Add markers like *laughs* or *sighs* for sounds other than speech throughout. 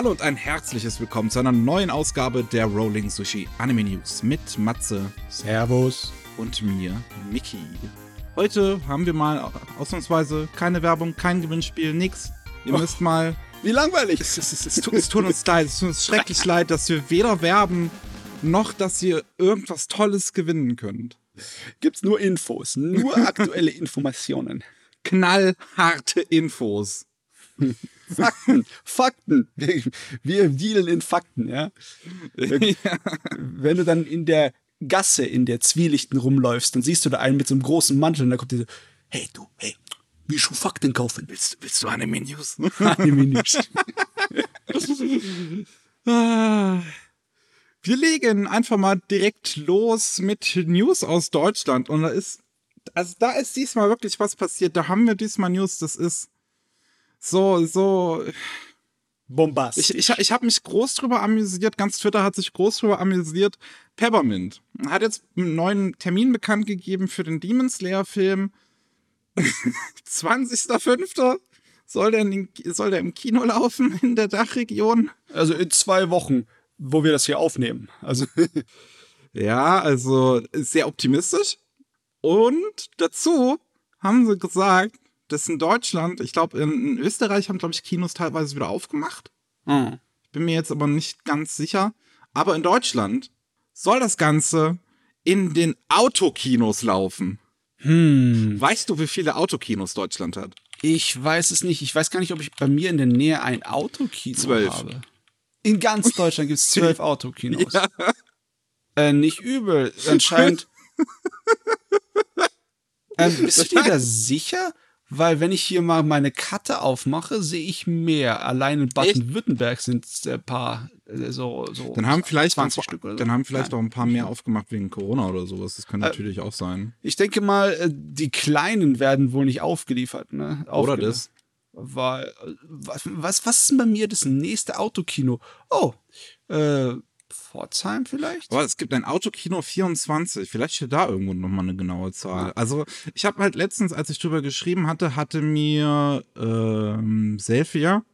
Hallo und ein herzliches Willkommen zu einer neuen Ausgabe der Rolling Sushi Anime News mit Matze Servus. und mir, Miki. Heute haben wir mal ausnahmsweise keine Werbung, kein Gewinnspiel, nix. Ihr müsst mal. Wie langweilig. Es, es, es, es, tut, es tut uns leid, es tut uns schrecklich leid, dass wir weder werben noch, dass ihr irgendwas Tolles gewinnen könnt. Gibt's nur Infos, nur aktuelle Informationen. Knallharte Infos. *laughs* Fakten, Fakten. Wir, wir dealen in Fakten, ja. *laughs* ja. Wenn du dann in der Gasse, in der Zwielichten rumläufst, dann siehst du da einen mit so einem großen Mantel und da kommt dir so, hey du, hey, wie schon Fakten kaufen? Willst, willst du Anime News? *laughs* Anime News. Ah. Wir legen einfach mal direkt los mit News aus Deutschland. Und da ist, also da ist diesmal wirklich was passiert. Da haben wir diesmal News, das ist so, so. Bombastisch. Ich, ich, ich habe mich groß drüber amüsiert, ganz Twitter hat sich groß drüber amüsiert. Peppermint hat jetzt einen neuen Termin bekannt gegeben für den Demon Slayer-Film. 20.05. *laughs* Soll der, in soll der im Kino laufen *laughs* in der Dachregion? Also in zwei Wochen, wo wir das hier aufnehmen. Also *laughs* Ja, also sehr optimistisch. Und dazu haben sie gesagt, dass in Deutschland, ich glaube, in, in Österreich haben, glaube ich, Kinos teilweise wieder aufgemacht. hm. Ich bin mir jetzt aber nicht ganz sicher. Aber in Deutschland soll das Ganze in den Autokinos laufen. Hm. Weißt du, wie viele Autokinos Deutschland hat? Ich weiß es nicht. Ich weiß gar nicht, ob ich bei mir in der Nähe ein Autokino Zwölf. habe. In ganz Deutschland gibt es zwölf *laughs* Autokinos. Ja. Äh, nicht übel. Anscheinend. *laughs* ähm, bist du dir da sicher? Weil wenn ich hier mal meine Karte aufmache, sehe ich mehr. Allein in Baden-Württemberg sind es ein paar, äh, so, so Dann haben vielleicht, 20 noch, Stück oder so. dann haben vielleicht Nein. auch ein paar mehr aufgemacht wegen Corona oder sowas. Das kann natürlich auch sein. Ich denke mal, äh, die Kleinen werden wohl nicht aufgeliefert. Ne? Oder das. Weil, äh, was, was, was ist denn bei mir das nächste Autokino? Oh, äh, Pforzheim vielleicht? Aber es gibt ein Autokino 24. Vielleicht steht da irgendwo nochmal eine genaue Zahl. Also, ich habe halt letztens, als ich drüber geschrieben hatte, hatte mir ähm, Selfia,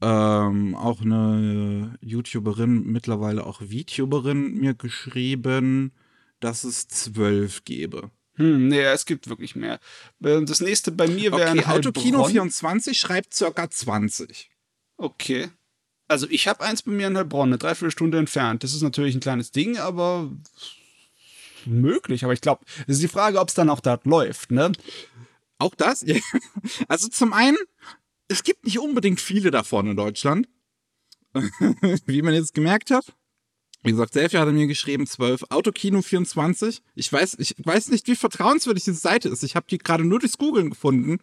ähm, auch eine YouTuberin, mittlerweile auch VTuberin, mir geschrieben, dass es zwölf gäbe. Hm, nee, es gibt wirklich mehr. Äh, Das nächste bei mir wäre Okay, ein Autokino Heilbronn. 24 schreibt circa 20. Okay. Also ich habe eins bei mir in Heilbronn, eine Dreiviertelstunde entfernt. Das ist natürlich ein kleines Ding, aber möglich. Aber ich glaube, es ist die Frage, ob es dann auch dort läuft, ne? Auch das? Ja. *laughs* Also zum einen, es gibt nicht unbedingt viele davon in Deutschland. *laughs* Wie man jetzt gemerkt hat. Wie gesagt, Selfie hatte mir geschrieben, 12, Autokino 24. Ich weiß, ich weiß nicht, wie vertrauenswürdig diese Seite ist. Ich habe die gerade nur durchs Googlen gefunden.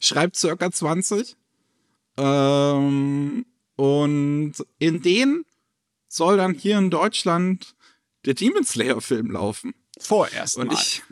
Schreibt circa 20. Ähm, und in denen soll dann hier in Deutschland der Demon Slayer Film laufen. Vorerst Und mal. ich,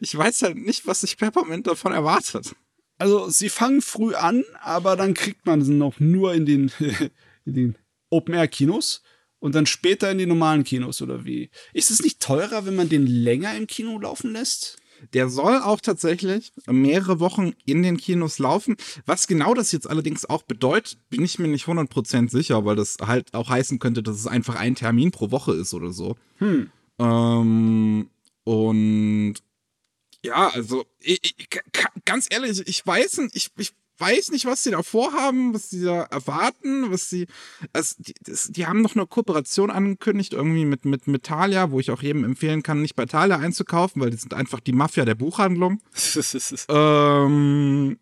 ich weiß halt nicht, was sich Peppermint davon erwartet. Also sie fangen früh an, aber dann kriegt man sie noch nur in den, *laughs* in den Open-Air-Kinos und dann später in die normalen Kinos oder wie? Ist es nicht teurer, wenn man den länger im Kino laufen lässt? Der soll auch tatsächlich mehrere Wochen in den Kinos laufen. Was genau das jetzt allerdings auch bedeutet, bin ich mir nicht 100% sicher, weil das halt auch heißen könnte, dass es einfach ein Termin pro Woche ist oder so. Hm. Ähm, und ja, also ich, ich, ganz ehrlich, ich weiß, n- ich, ich weiß nicht, was sie da vorhaben, was sie da erwarten, was sie. Also die, das, die haben noch eine Kooperation angekündigt, irgendwie mit, mit, mit Thalia, wo ich auch jedem empfehlen kann, nicht bei Thalia einzukaufen, weil die sind einfach die Mafia der Buchhandlung. *laughs* Ähm,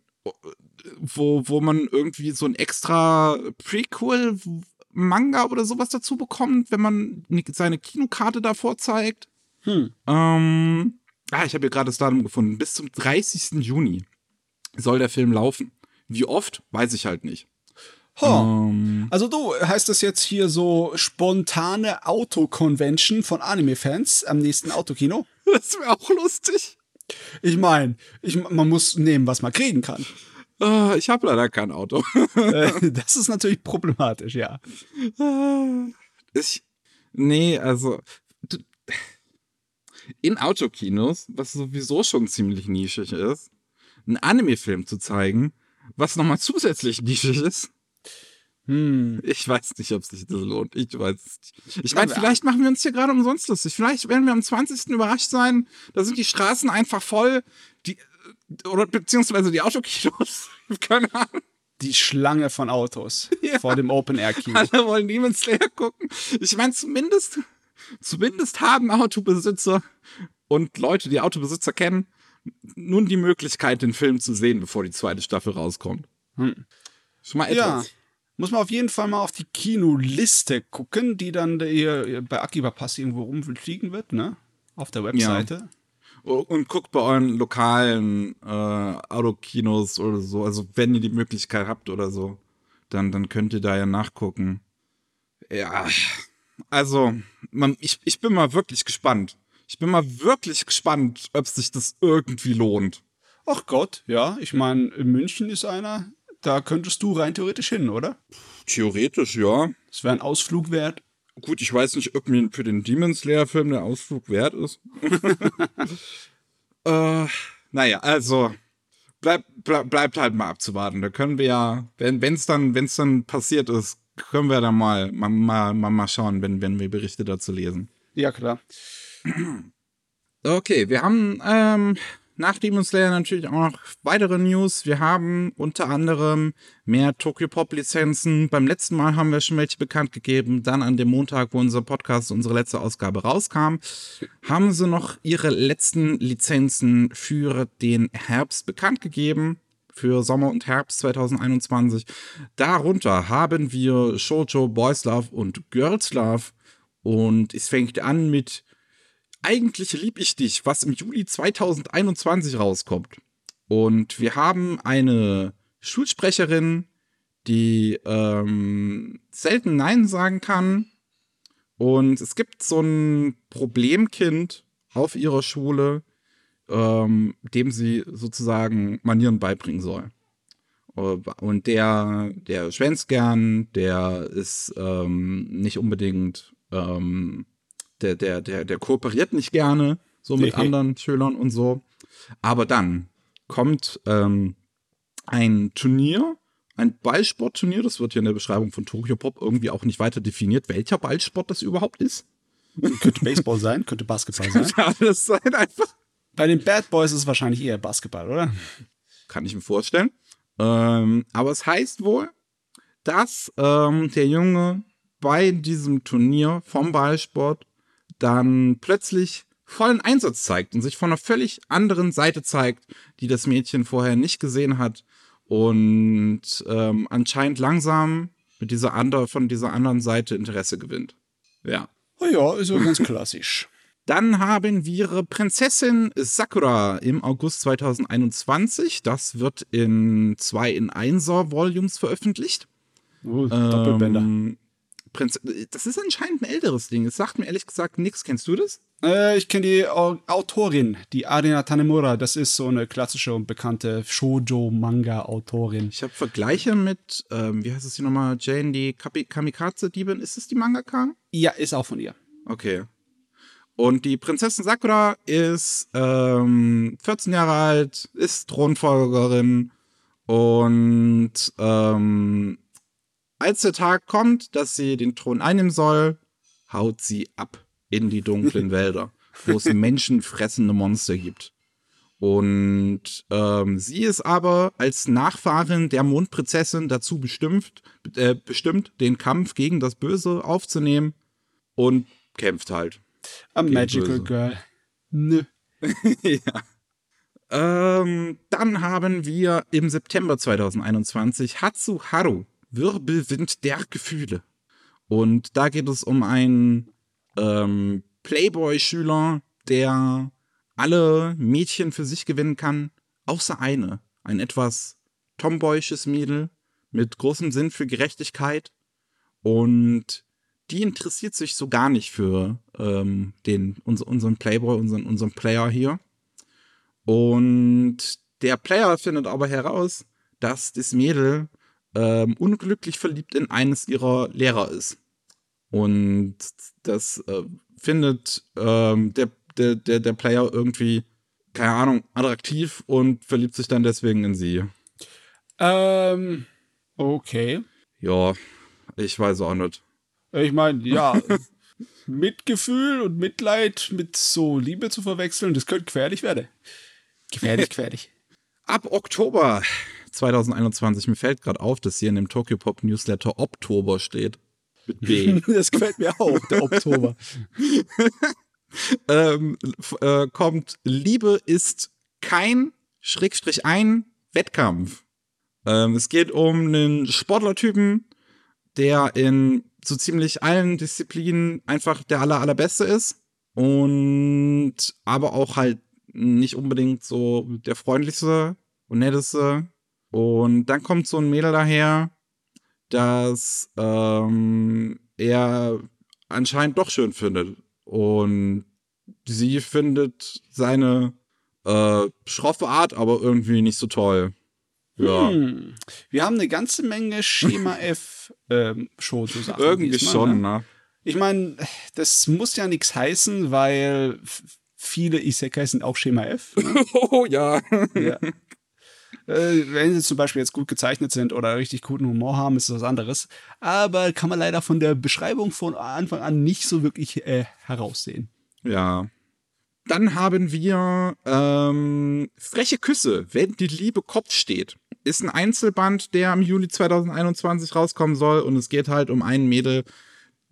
wo, wo man irgendwie so ein extra Prequel-Manga oder sowas dazu bekommt, wenn man seine Kinokarte davor zeigt. Hm. Ähm, ah, ich habe hier gerade das Datum gefunden. Bis zum 30. Juni soll der Film laufen. Wie oft, weiß ich halt nicht. Ho. Ähm, Also du, heißt das jetzt hier so spontane Auto-Convention von Anime-Fans am nächsten Autokino? *laughs* das wäre auch lustig. Ich meine, ich, man muss nehmen, was man kriegen kann. Äh, ich habe leider kein Auto. *laughs* Äh, das ist natürlich problematisch, ja. ich, nee, also in Autokinos, was sowieso schon ziemlich nischig ist, einen Anime-Film zu zeigen, was nochmal zusätzlich nischig ist. Hm. Ich weiß nicht, ob sich das lohnt. Ich weiß es nicht. Ich meine, vielleicht machen wir uns hier gerade umsonst lustig. Vielleicht werden wir am 20. überrascht sein. Da sind die Straßen einfach voll. Die, äh, oder beziehungsweise die Autokinos. *laughs* Keine Ahnung. Die Schlange von Autos *laughs* Ja. vor dem Open-Air-Kino. Alle wollen Demon Slayer gucken. Ich meine, zumindest, zumindest haben Autobesitzer und Leute, die Autobesitzer kennen, nun die Möglichkeit, den Film zu sehen, bevor die zweite Staffel rauskommt. Hm. Schon mal Ja. etwas. Muss man auf jeden Fall mal auf die Kinoliste gucken, die dann hier bei Akiba Pass irgendwo rumfliegen wird, ne? Auf der Webseite. Und guckt bei euren lokalen äh, Autokinos oder so. Also wenn ihr die Möglichkeit habt oder so, dann, dann könnt ihr da ja nachgucken. Ja, also man, ich, ich bin mal wirklich gespannt. Ich bin mal wirklich gespannt, ob sich das irgendwie lohnt. Ach Gott, ja. Ich meine, in München ist einer, da könntest du rein theoretisch hin, oder? Theoretisch, ja. Das wäre ein Ausflug wert. Gut, ich weiß nicht, ob mir für den Demon Slayer Film der Ausflug wert ist. *laughs* äh, naja, also bleib, bleib, bleibt halt mal abzuwarten. Da können wir ja, wenn es dann, wenn's dann passiert ist, können wir da mal, mal, mal, mal, mal schauen, wenn, wenn wir Berichte dazu lesen. Ja, klar. Okay, wir haben ähm, nach Demon Slayer natürlich auch noch weitere News. Wir haben unter anderem mehr Tokyo Pop Lizenzen. Beim letzten Mal haben wir schon welche bekannt gegeben. Dann an dem Montag, wo unser Podcast, unsere letzte Ausgabe rauskam, haben sie noch ihre letzten Lizenzen für den Herbst bekannt gegeben. Für Sommer und Herbst 2021. Darunter haben wir Shoujo, Boys Love und Girls Love. Und es fängt an mit eigentlich lieb ich dich, was im Juli 2021 rauskommt. Und wir haben eine Schulsprecherin, die ähm, selten Nein sagen kann. Und es gibt so ein Problemkind auf ihrer Schule, ähm, dem sie sozusagen Manieren beibringen soll. Und der, der schwänzt gern, der ist ähm, nicht unbedingt ähm, der, der, der, der kooperiert nicht gerne, so mit Nee. anderen Schülern und so. Aber dann kommt ähm, ein Turnier, ein Ballsportturnier, das wird hier in der Beschreibung von Tokyo Pop irgendwie auch nicht weiter definiert, welcher Ballsport das überhaupt ist. Könnte Baseball sein, könnte Basketball *laughs* sein. Ja, das sein einfach. Bei den Bad Boys ist es wahrscheinlich eher Basketball, oder? Kann ich mir vorstellen. Ähm, aber es heißt wohl, dass ähm, der Junge bei diesem Turnier vom Ballsport dann plötzlich vollen Einsatz zeigt und sich von einer völlig anderen Seite zeigt, die das Mädchen vorher nicht gesehen hat und ähm, anscheinend langsam mit dieser andere, von dieser anderen Seite Interesse gewinnt. Ja. Oh ja, ist ja ganz klassisch. *laughs* Dann haben wir Prinzessin Sakura im August 2021. Das wird in zwei in Einser Volumes veröffentlicht. Oh, Doppelbänder. Ähm, Prinz das ist anscheinend ein älteres Ding. Es sagt mir ehrlich gesagt nichts. Kennst du das? Äh, ich kenne die Au- Autorin, die Arina Tanemura. Das ist so eine klassische und bekannte Shoujo-Manga-Autorin. Ich habe Vergleiche mit, ähm, wie heißt es hier nochmal, Jane, die Kamikaze-Diebin. Ist es die Mangaka? Ja, ist auch von ihr. Okay. Und die Prinzessin Sakura ist ähm, 14 Jahre alt, ist Thronfolgerin und ähm, als der Tag kommt, dass sie den Thron einnehmen soll, haut sie ab in die dunklen *laughs* Wälder, wo es menschenfressende Monster gibt. Und ähm, sie ist aber als Nachfahrin der Mondprinzessin dazu bestimmt, äh, bestimmt, den Kampf gegen das Böse aufzunehmen und kämpft halt. A Magical Böse. Girl. Nö. *laughs* ja. Ähm, dann haben wir im September 2021 Hatsuharu, Wirbelwind der Gefühle. Und da geht es um einen ähm, Playboy-Schüler, der alle Mädchen für sich gewinnen kann, außer eine. Ein etwas tomboyisches Mädel mit großem Sinn für Gerechtigkeit. Und die interessiert sich so gar nicht für ähm, den, uns, unseren Playboy, unseren, unseren Player hier. Und der Player findet aber heraus, dass das Mädel ähm, unglücklich verliebt in eines ihrer Lehrer ist. Und das äh, findet ähm, der, der, der, der Player irgendwie, keine Ahnung, attraktiv und verliebt sich dann deswegen in sie. Ähm, okay. Ja, Ich weiß auch nicht. Ich meine, ja, *laughs* Mitgefühl und Mitleid mit so Liebe zu verwechseln, das könnte gefährlich werden. Gefährlich, *laughs* gefährlich. Ab Oktober 2021, mir fällt gerade auf, dass hier in dem Tokyo Pop Newsletter Oktober steht. Mit B. *laughs* das gefällt mir auch, der Oktober. *laughs* ähm, äh, kommt Liebe ist kein Schrägstrich ein Wettkampf. Ähm, es geht um einen Sportlertypen, der in so ziemlich allen Disziplinen einfach der aller allerbeste ist und aber auch halt nicht unbedingt so der freundlichste und netteste. Und dann kommt so ein Mädel daher, das ähm, er anscheinend doch schön findet. Und sie findet seine äh, schroffe Art aber irgendwie nicht so toll. Ja. Hm. Wir haben eine ganze Menge Schema *laughs* F ähm, schon. Irgendwie diesmal, schon, ne? ne? Ich meine, das muss ja nichts heißen, weil viele Isekais sind auch Schema F. Ne? *laughs* Oh ja. ja. *laughs* Äh, wenn sie zum Beispiel jetzt gut gezeichnet sind oder richtig guten Humor haben, ist das was anderes. Aber kann man leider von der Beschreibung von Anfang an nicht so wirklich äh, heraussehen. Ja. Dann haben wir ähm, Freche Küsse, wenn die Liebe Kopf steht. Ist ein Einzelband, der im Juli 2021 rauskommen soll. Und es geht halt um einen Mädel,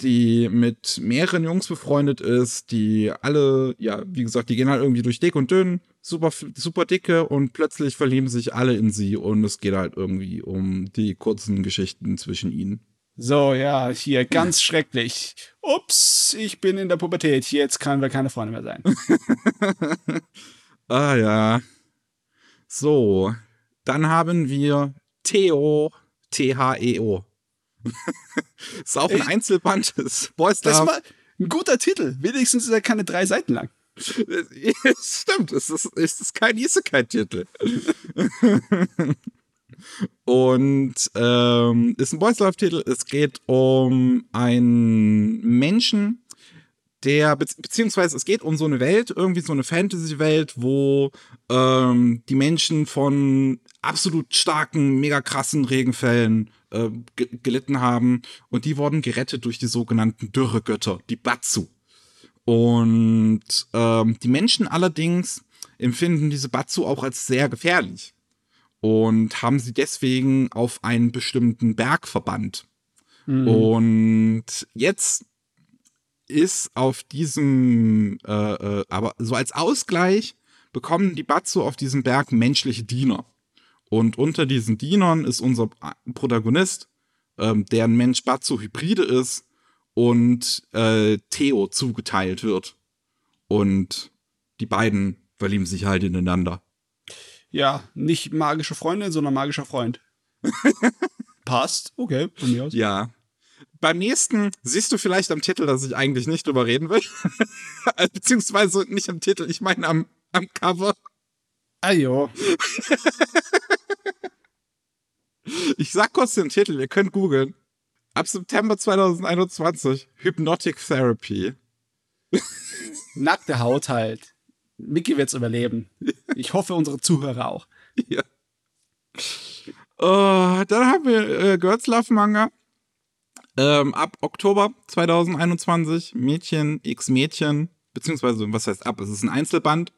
die mit mehreren Jungs befreundet ist, die alle, ja, wie gesagt, die gehen halt irgendwie durch dick und dünn, super, super dicke und plötzlich verlieben sich alle in sie und es geht halt irgendwie um die kurzen Geschichten zwischen ihnen. So, ja, hier ganz *laughs* schrecklich. Ups, ich bin in der Pubertät. Jetzt können wir keine Freunde mehr sein. *laughs* Ah ja. So, dann haben wir Theo, T-H-E-O. *laughs* ist auch ein Einzelband Boys Das mal ein guter Titel. Wenigstens ist er keine drei Seiten lang. *laughs* Stimmt, es ist, es ist kein Isekai-Titel. *laughs* Und ähm, ist ein Boys Love-Titel. Es geht um einen Menschen, der, be beziehungsweise es geht um so eine Welt, irgendwie so eine Fantasy-Welt, wo ähm, die Menschen von absolut starken, mega krassen Regenfällen äh, ge gelitten haben. Und die wurden gerettet durch die sogenannten Dürregötter, die Batsu. Und ähm, die Menschen allerdings empfinden diese Batsu auch als sehr gefährlich und haben sie deswegen auf einen bestimmten Berg verbannt. Und jetzt ist auf diesem, äh, äh, aber so als Ausgleich bekommen die Batsu auf diesem Berg menschliche Diener. Und unter diesen Dienern ist unser Protagonist, ähm, der ein Mensch-Batsu-Hybride ist und äh, Theo zugeteilt wird. Und die beiden verlieben sich halt ineinander. Ja, nicht magische Freundin, sondern magischer Freund. *laughs* Passt. Okay, von mir aus. Ja. Beim nächsten siehst du vielleicht am Titel, dass ich eigentlich nicht drüber reden will. *laughs* Beziehungsweise nicht am Titel, ich meine am, am Cover. Ah jo. *laughs* Ich sag kurz den Titel, ihr könnt googeln. Ab September 2021 Hypnotic Therapy. Nackte Haut halt. Mickey wird's überleben. Ich hoffe, unsere Zuhörer auch. Ja. Uh, dann haben wir äh, Girls Love Manga. Ähm, ab Oktober 2021 Mädchen x Mädchen, beziehungsweise was heißt ab? Es ist ein Einzelband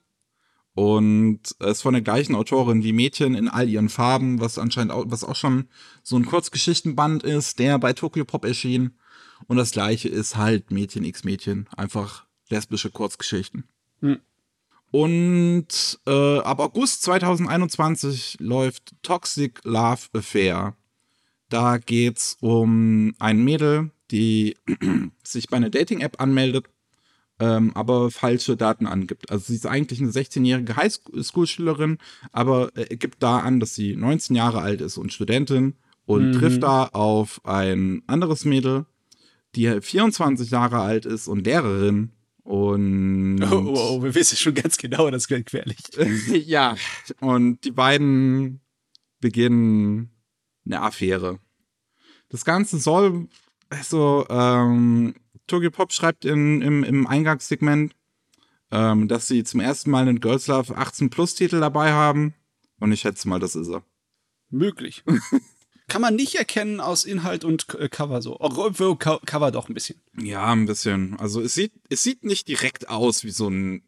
und es ist von der gleichen Autorin wie Mädchen in all ihren Farben, was anscheinend auch, was auch schon so ein Kurzgeschichtenband ist, der bei Tokyo Pop erschien. Und das gleiche ist halt Mädchen x Mädchen, einfach lesbische Kurzgeschichten. Hm. Und äh, ab August 2021 läuft Toxic Love Affair. Da geht's um ein Mädel, die *clears throat* sich bei einer Dating-App anmeldet, ähm, aber falsche Daten angibt. Also sie ist eigentlich eine 16-jährige Highschool-Schülerin, aber äh, gibt da an, dass sie 19 Jahre alt ist und Studentin und Mhm. trifft da auf ein anderes Mädel, die 24 Jahre alt ist und Lehrerin. Und Oh, oh, oh, wir wissen schon ganz genau, das wird gefährlich. *laughs* ja, und die beiden beginnen eine Affäre. Das Ganze soll, also, ähm, Tokyo Pop schreibt in, im, im Eingangssegment, ähm, dass sie zum ersten Mal einen Girls Love 18 Plus Titel dabei haben. Und ich schätze mal, das ist er. Möglich. *laughs* kann man nicht erkennen aus Inhalt und äh, Cover so. Obwohl Cover doch ein bisschen. Ja, ein bisschen. Also es sieht, es sieht nicht direkt aus wie so ein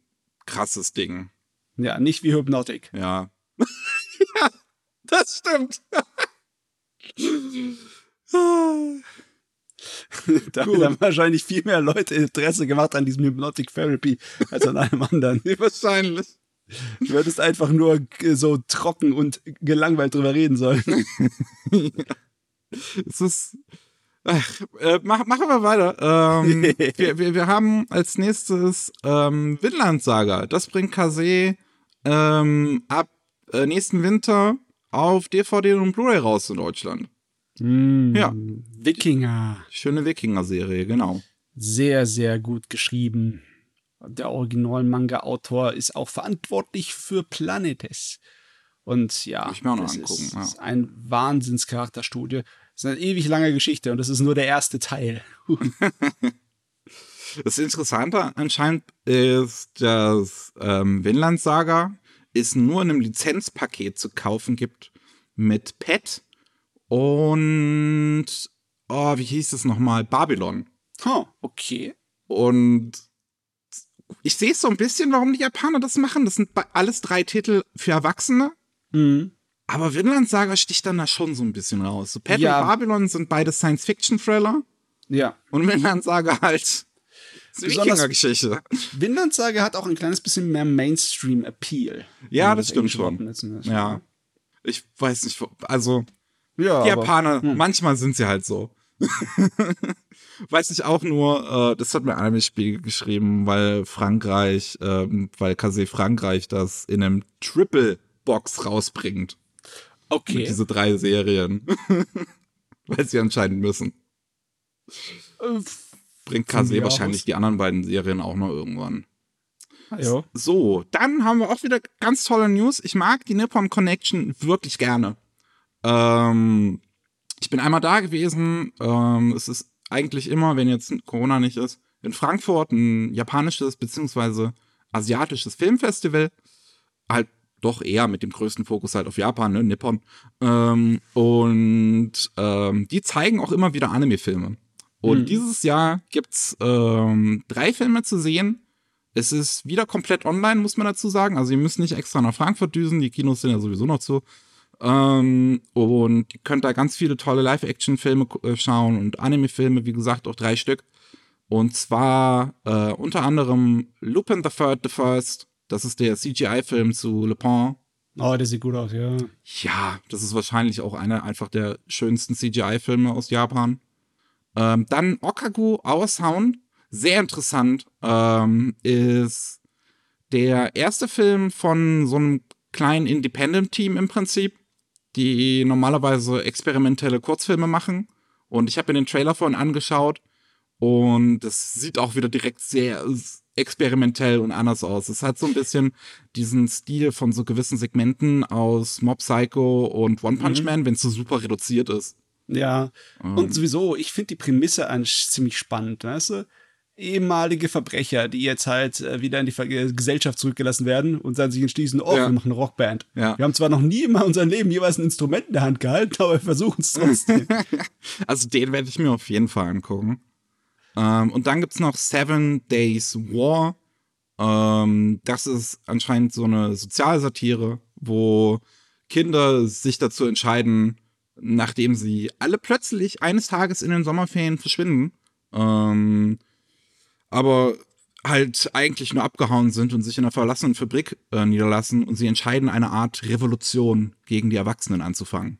krasses Ding. Ja, nicht wie Hypnotic. Ja. *laughs* ja, das stimmt. *laughs* *laughs* da haben wahrscheinlich viel mehr Leute Interesse gemacht an diesem Hypnotic Therapy als an einem anderen. *laughs* Wahrscheinlich. Du würdest einfach nur so trocken und gelangweilt drüber reden sollen. *laughs* es ist. Ach, äh, mach, machen wir weiter. Ähm, wir, wir, wir haben als nächstes ähm, Vinland Saga. Das bringt Kase ähm, ab äh, nächsten Winter auf DVD und Blu-ray raus in Deutschland. Mm, ja. Wikinger. Schöne Wikinger-Serie, genau. Sehr, sehr gut geschrieben. Der Original-Manga-Autor ist auch verantwortlich für Planetes. Und ja, ich mir auch noch das angucken, ist, ja. ist ein Wahnsinnscharakterstudie. Das ist eine ewig lange Geschichte und das ist nur der erste Teil. *laughs* das Interessante anscheinend ist, dass ähm, Vinland Saga es nur in einem Lizenzpaket zu kaufen gibt mit Pet und oh, wie hieß es nochmal? Babylon. Oh, okay. Und ich sehe so ein bisschen, warum die Japaner das machen. Das sind alles drei Titel für Erwachsene. Mhm. Aber Vinland Saga sticht dann da schon so ein bisschen raus. So Pet ja. und Babylon sind beide Science-Fiction-Thriller. Ja. Und Vinland Saga halt Geschichte. Vinland Saga hat auch ein kleines bisschen mehr Mainstream-Appeal. Ja, das stimmt schon. Ja. Ich weiß nicht, also ja, die Japaner, aber, hm. manchmal sind sie halt so. *laughs* Weiß ich auch nur, äh, das hat mir Anime Spiegel geschrieben, weil Frankreich, äh, weil Kase Frankreich das in einem Triple Box rausbringt. Okay. Mit diese drei Serien. *laughs* weil sie anscheinend müssen. Bringt Kase wahrscheinlich aus. die anderen beiden Serien auch noch irgendwann. Jo. So, dann haben wir auch wieder ganz tolle News. Ich mag die Nippon Connection wirklich gerne. Ähm, ich bin einmal da gewesen. Ähm, es ist eigentlich immer, wenn jetzt Corona nicht ist, in Frankfurt ein japanisches bzw. asiatisches Filmfestival. Halt doch eher mit dem größten Fokus halt auf Japan, ne, Nippon. Ähm, und ähm, die zeigen auch immer wieder Anime-Filme. Und mhm. dieses Jahr gibt's ähm, drei Filme zu sehen. Es ist wieder komplett online, muss man dazu sagen. Also ihr müsst nicht extra nach Frankfurt düsen, die Kinos sind ja sowieso noch zu. Ähm, und ihr könnt da ganz viele tolle Live-Action-Filme äh, schauen und Anime-Filme, wie gesagt, auch drei Stück. Und zwar äh, unter anderem Lupin the Third the First. Das ist der CGI-Film zu Le Pen. Oh, der sieht gut aus, ja. Ja, das ist wahrscheinlich auch einer einfach der schönsten CGI-Filme aus Japan. Ähm, dann Okagu, Our Sound. Sehr interessant. Ähm, ist der erste Film von so einem kleinen Independent-Team im Prinzip die normalerweise experimentelle Kurzfilme machen. Und ich habe mir den Trailer vorhin angeschaut und das sieht auch wieder direkt sehr experimentell und anders aus. Es hat so ein bisschen diesen Stil von so gewissen Segmenten aus Mob Psycho und One Punch mhm. Man, wenn es so super reduziert ist. Ja, ähm. und sowieso, ich finde die Prämisse eigentlich ziemlich spannend, weißt du? Ehemalige Verbrecher, die jetzt halt äh, wieder in die Gesellschaft zurückgelassen werden und dann sich entschließen, oh, ja. wir machen eine Rockband. Ja. Wir haben zwar noch nie in unserem Leben jeweils ein Instrument in der Hand gehalten, *laughs* aber wir versuchen es trotzdem. *laughs* also den werde ich mir auf jeden Fall angucken. Ähm, und dann gibt es noch Seven Days War. Ähm, das ist anscheinend so eine Sozialsatire, wo Kinder sich dazu entscheiden, nachdem sie alle plötzlich eines Tages in den Sommerferien verschwinden, ähm, aber halt eigentlich nur abgehauen sind und sich in einer verlassenen Fabrik äh, niederlassen und sie entscheiden, eine Art Revolution gegen die Erwachsenen anzufangen.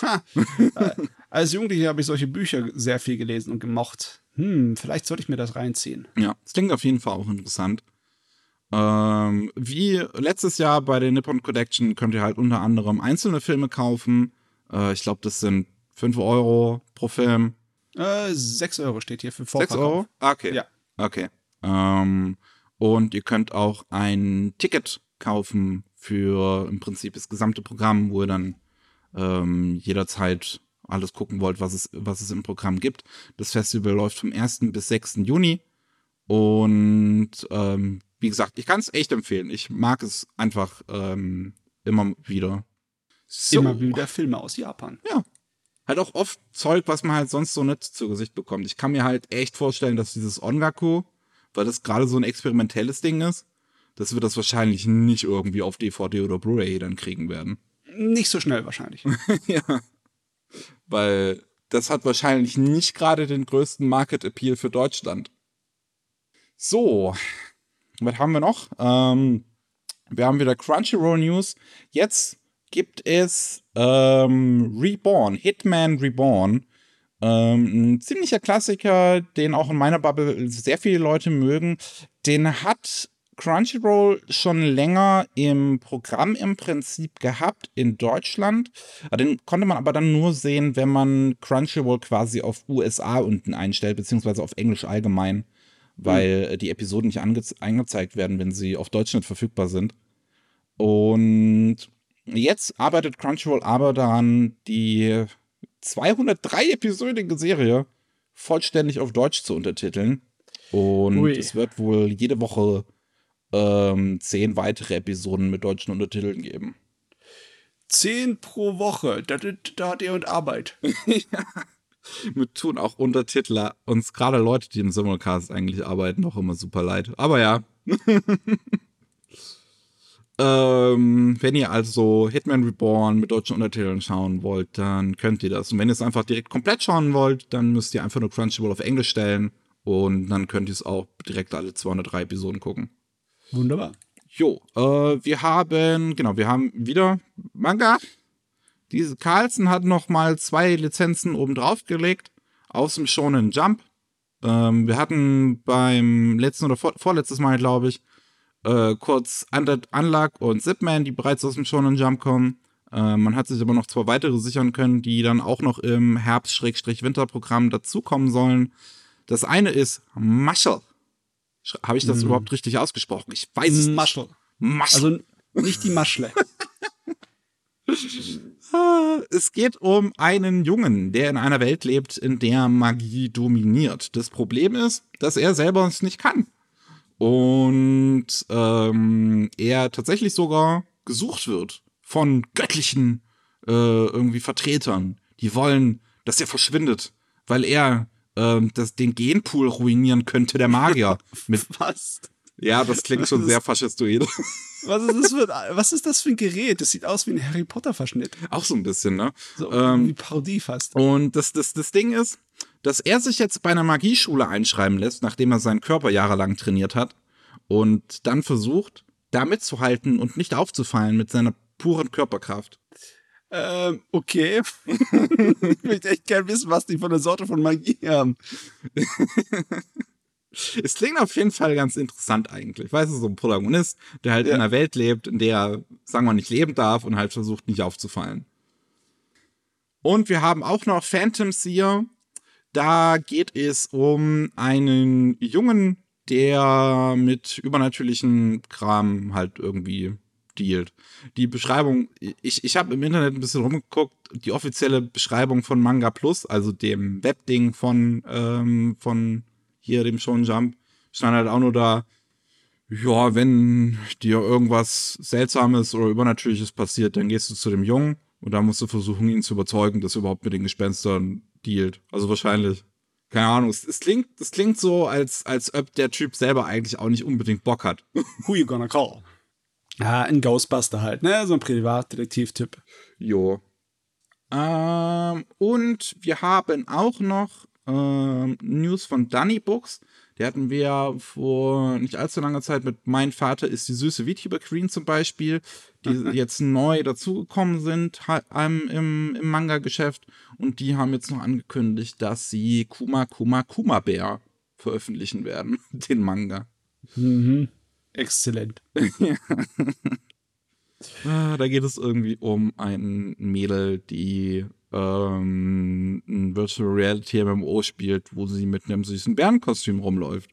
Ha. Äh, als Jugendlicher habe ich solche Bücher sehr viel gelesen und gemocht. Hm, vielleicht sollte ich mir das reinziehen. Ja, das klingt auf jeden Fall auch interessant. Ähm, wie letztes Jahr bei der Nippon Collection könnt ihr halt unter anderem einzelne Filme kaufen. Äh, ich glaube, das sind 5 Euro pro Film. Äh, 6 Euro steht hier für Vorverkauf. 6 Euro? Ah, okay. Ja. Okay. Ähm, und ihr könnt auch ein Ticket kaufen für im Prinzip das gesamte Programm, wo ihr dann ähm, jederzeit alles gucken wollt, was es, was es im Programm gibt. Das Festival läuft vom 1. bis 6. Juni. Und ähm, wie gesagt, ich kann es echt empfehlen. Ich mag es einfach ähm, immer wieder. So. Immer wieder Filme aus Japan. Ja. Halt auch oft Zeug, was man halt sonst so nicht zu Gesicht bekommt. Ich kann mir halt echt vorstellen, dass dieses Ongaku, weil das gerade so ein experimentelles Ding ist, dass wir das wahrscheinlich nicht irgendwie auf DVD oder Blu-ray dann kriegen werden. Nicht so schnell wahrscheinlich. *laughs* ja. Weil das hat wahrscheinlich nicht gerade den größten Market Appeal für Deutschland. So, was haben wir noch? Ähm, wir haben wieder Crunchyroll News. Jetzt gibt es ähm, Reborn, Hitman Reborn. Ähm, ein ziemlicher Klassiker, den auch in meiner Bubble sehr viele Leute mögen. Den hat Crunchyroll schon länger im Programm im Prinzip gehabt in Deutschland. Den konnte man aber dann nur sehen, wenn man Crunchyroll quasi auf USA unten einstellt, beziehungsweise auf Englisch allgemein, weil mhm. die Episoden nicht ange angezeigt werden, wenn sie auf Deutsch nicht verfügbar sind. Und jetzt arbeitet Crunchyroll aber daran, die 203-episodige Serie vollständig auf Deutsch zu untertiteln. Und Ui. es wird wohl jede Woche ähm, zehn weitere Episoden mit deutschen Untertiteln geben. Zehn pro Woche, da, da hat ihr und Arbeit. *laughs* ja. Mir tun auch Untertitler uns gerade Leute, die im Simulcast eigentlich arbeiten, auch immer super leid. Aber ja. *laughs* ähm, wenn ihr also Hitman Reborn mit deutschen Untertiteln schauen wollt, dann könnt ihr das. Und wenn ihr es einfach direkt komplett schauen wollt, dann müsst ihr einfach nur Crunchyroll auf Englisch stellen. Und dann könnt ihr es auch direkt alle 203 Episoden gucken. Wunderbar. Jo, äh, wir haben, genau, wir haben wieder Manga. Diese Carlson hat noch mal zwei Lizenzen oben drauf gelegt aus dem Shonen Jump. Ähm, wir hatten beim letzten oder vor, vorletztes Mal, glaube ich, äh, kurz Unluck und Zipman, die bereits aus dem Shonen Jump kommen. Äh, man hat sich aber noch zwei weitere sichern können, die dann auch noch im Herbst-Winterprogramm dazukommen sollen. Das eine ist Marshall. Habe ich das mm. überhaupt richtig ausgesprochen? Ich weiß es Maschel. nicht. Maschel. Also nicht die Maschle. *laughs* *laughs* Es geht um einen Jungen, der in einer Welt lebt, in der Magie dominiert. Das Problem ist, dass er selber es nicht kann. Und ähm, er tatsächlich sogar gesucht wird von göttlichen äh, irgendwie Vertretern. Die wollen, dass er verschwindet, weil er ähm, das, den Genpool ruinieren könnte, der Magier. *laughs* Mit, Was? Ja, das klingt was schon sehr faschistoid. Was ist, das für, was ist das für ein Gerät? Das sieht aus wie ein Harry Potter-Verschnitt. Auch so ein bisschen, ne? So ähm, wie Parodie fast. Und das, das, das Ding ist, dass er sich jetzt bei einer Magieschule einschreiben lässt, nachdem er seinen Körper jahrelang trainiert hat und dann versucht, da mitzuhalten und nicht aufzufallen mit seiner puren Körperkraft. Ähm, okay. *laughs* ich möchte echt gerne wissen, was die von der Sorte von Magie haben. *laughs* es klingt auf jeden Fall ganz interessant eigentlich. Weißt du, so ein Protagonist, der halt ja. in einer Welt lebt, in der er, sagen wir, nicht leben darf und halt versucht, nicht aufzufallen. Und wir haben auch noch Phantom Seer. Da geht es um einen Jungen, der mit übernatürlichen Kram halt irgendwie dealt. Die Beschreibung, ich, ich habe im Internet ein bisschen rumgeguckt, die offizielle Beschreibung von Manga Plus, also dem Webding von, ähm, von hier dem Shonen Jump, stand halt auch nur da, ja, wenn dir irgendwas Seltsames oder Übernatürliches passiert, dann gehst du zu dem Jungen und da musst du versuchen, ihn zu überzeugen, dass er überhaupt mit den Gespenstern dealt. Also wahrscheinlich. Keine Ahnung, es, es klingt, es klingt so, als, als ob der Typ selber eigentlich auch nicht unbedingt Bock hat. *laughs* Who you gonna call? Ja, ein Ghostbuster halt, ne? So ein Privatdetektiv-Typ. Jo. Ähm, und wir haben auch noch ähm, News von Dunny Books. Die hatten wir vor nicht allzu langer Zeit mit Mein Vater ist die süße VTuber Queen zum Beispiel, die jetzt neu dazugekommen sind im, im Manga-Geschäft. Und die haben jetzt noch angekündigt, dass sie Kuma Kuma Kuma Bär veröffentlichen werden, *laughs* den Manga. Mhm. Exzellent. *laughs* ah, da geht es irgendwie um ein Mädel, die ähm, ein Virtual Reality MMO spielt, wo sie mit einem süßen Bärenkostüm rumläuft.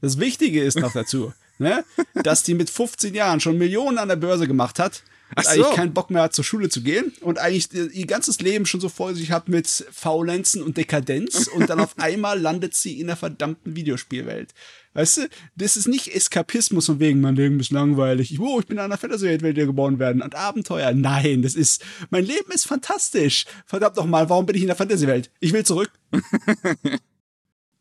Das Wichtige ist noch dazu, *laughs* ne, dass die mit 15 Jahren schon Millionen an der Börse gemacht hat Ach so. eigentlich keinen Bock mehr hat, zur Schule zu gehen und eigentlich ihr ganzes Leben schon so vor sich hat mit Faulenzen und Dekadenz und dann auf *laughs* einmal landet sie in der verdammten Videospielwelt. Weißt du, das ist nicht Eskapismus von wegen, mein Leben ist langweilig. Oh, ich bin in einer Fantasy-Welt geboren werden und Abenteuer. Nein, das ist, mein Leben ist fantastisch. Verdammt noch mal, warum bin ich in der Fantasy-Welt? Ich will zurück. *laughs*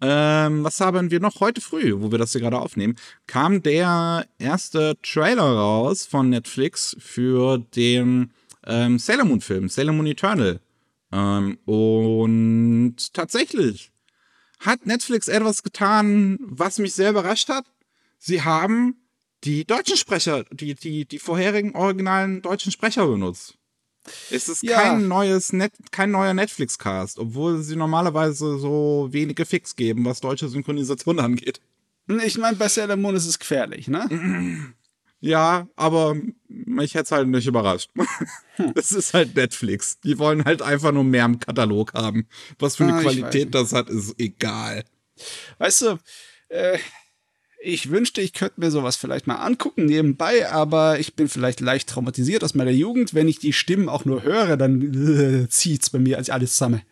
ähm, was haben wir noch heute früh, wo wir das hier gerade aufnehmen? Kam der erste Trailer raus von Netflix für den ähm, Sailor Moon-Film, Sailor Moon Eternal. Ähm, und tatsächlich hat Netflix etwas getan, was mich sehr überrascht hat. Sie haben die deutschen Sprecher, die, die, die vorherigen originalen deutschen Sprecher benutzt. Es ist ja. kein neues Net, kein neuer Netflix-Cast, obwohl sie normalerweise so wenige Fix geben, was deutsche Synchronisation *laughs* angeht. Ich meine, bei Sailor Moon ist es gefährlich, ne? *clears throat* Ja, aber mich hätte es halt nicht überrascht. *laughs* Es ist halt Netflix. Die wollen halt einfach nur mehr im Katalog haben. Was für eine ah, Qualität das hat, ist egal. Weißt du, äh, ich wünschte, ich könnte mir sowas vielleicht mal angucken nebenbei, aber ich bin vielleicht leicht traumatisiert aus meiner Jugend. Wenn ich die Stimmen auch nur höre, dann äh, zieht's bei mir als alles zusammen.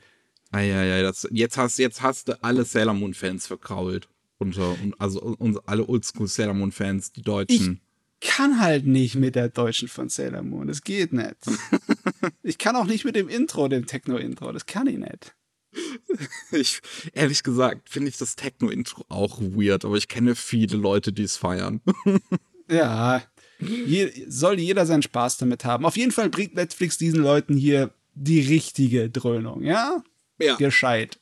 Ah, ja, ja, das, jetzt, hast, jetzt hast du alle Sailor Moon-Fans verkrault. Unter, also und alle Oldschool Sailor Moon-Fans, die Deutschen. Ich kann halt nicht mit der deutschen von Sailor Moon. Das geht nicht. *laughs* ich kann auch nicht mit dem Intro, dem Techno-Intro. Das kann ich nicht. *laughs* Ich, ehrlich gesagt, finde ich das Techno-Intro auch weird, aber ich kenne viele Leute, die es feiern. *laughs* ja, je, soll jeder seinen Spaß damit haben. Auf jeden Fall bringt Netflix diesen Leuten hier die richtige Dröhnung, ja? Ja. Gescheit.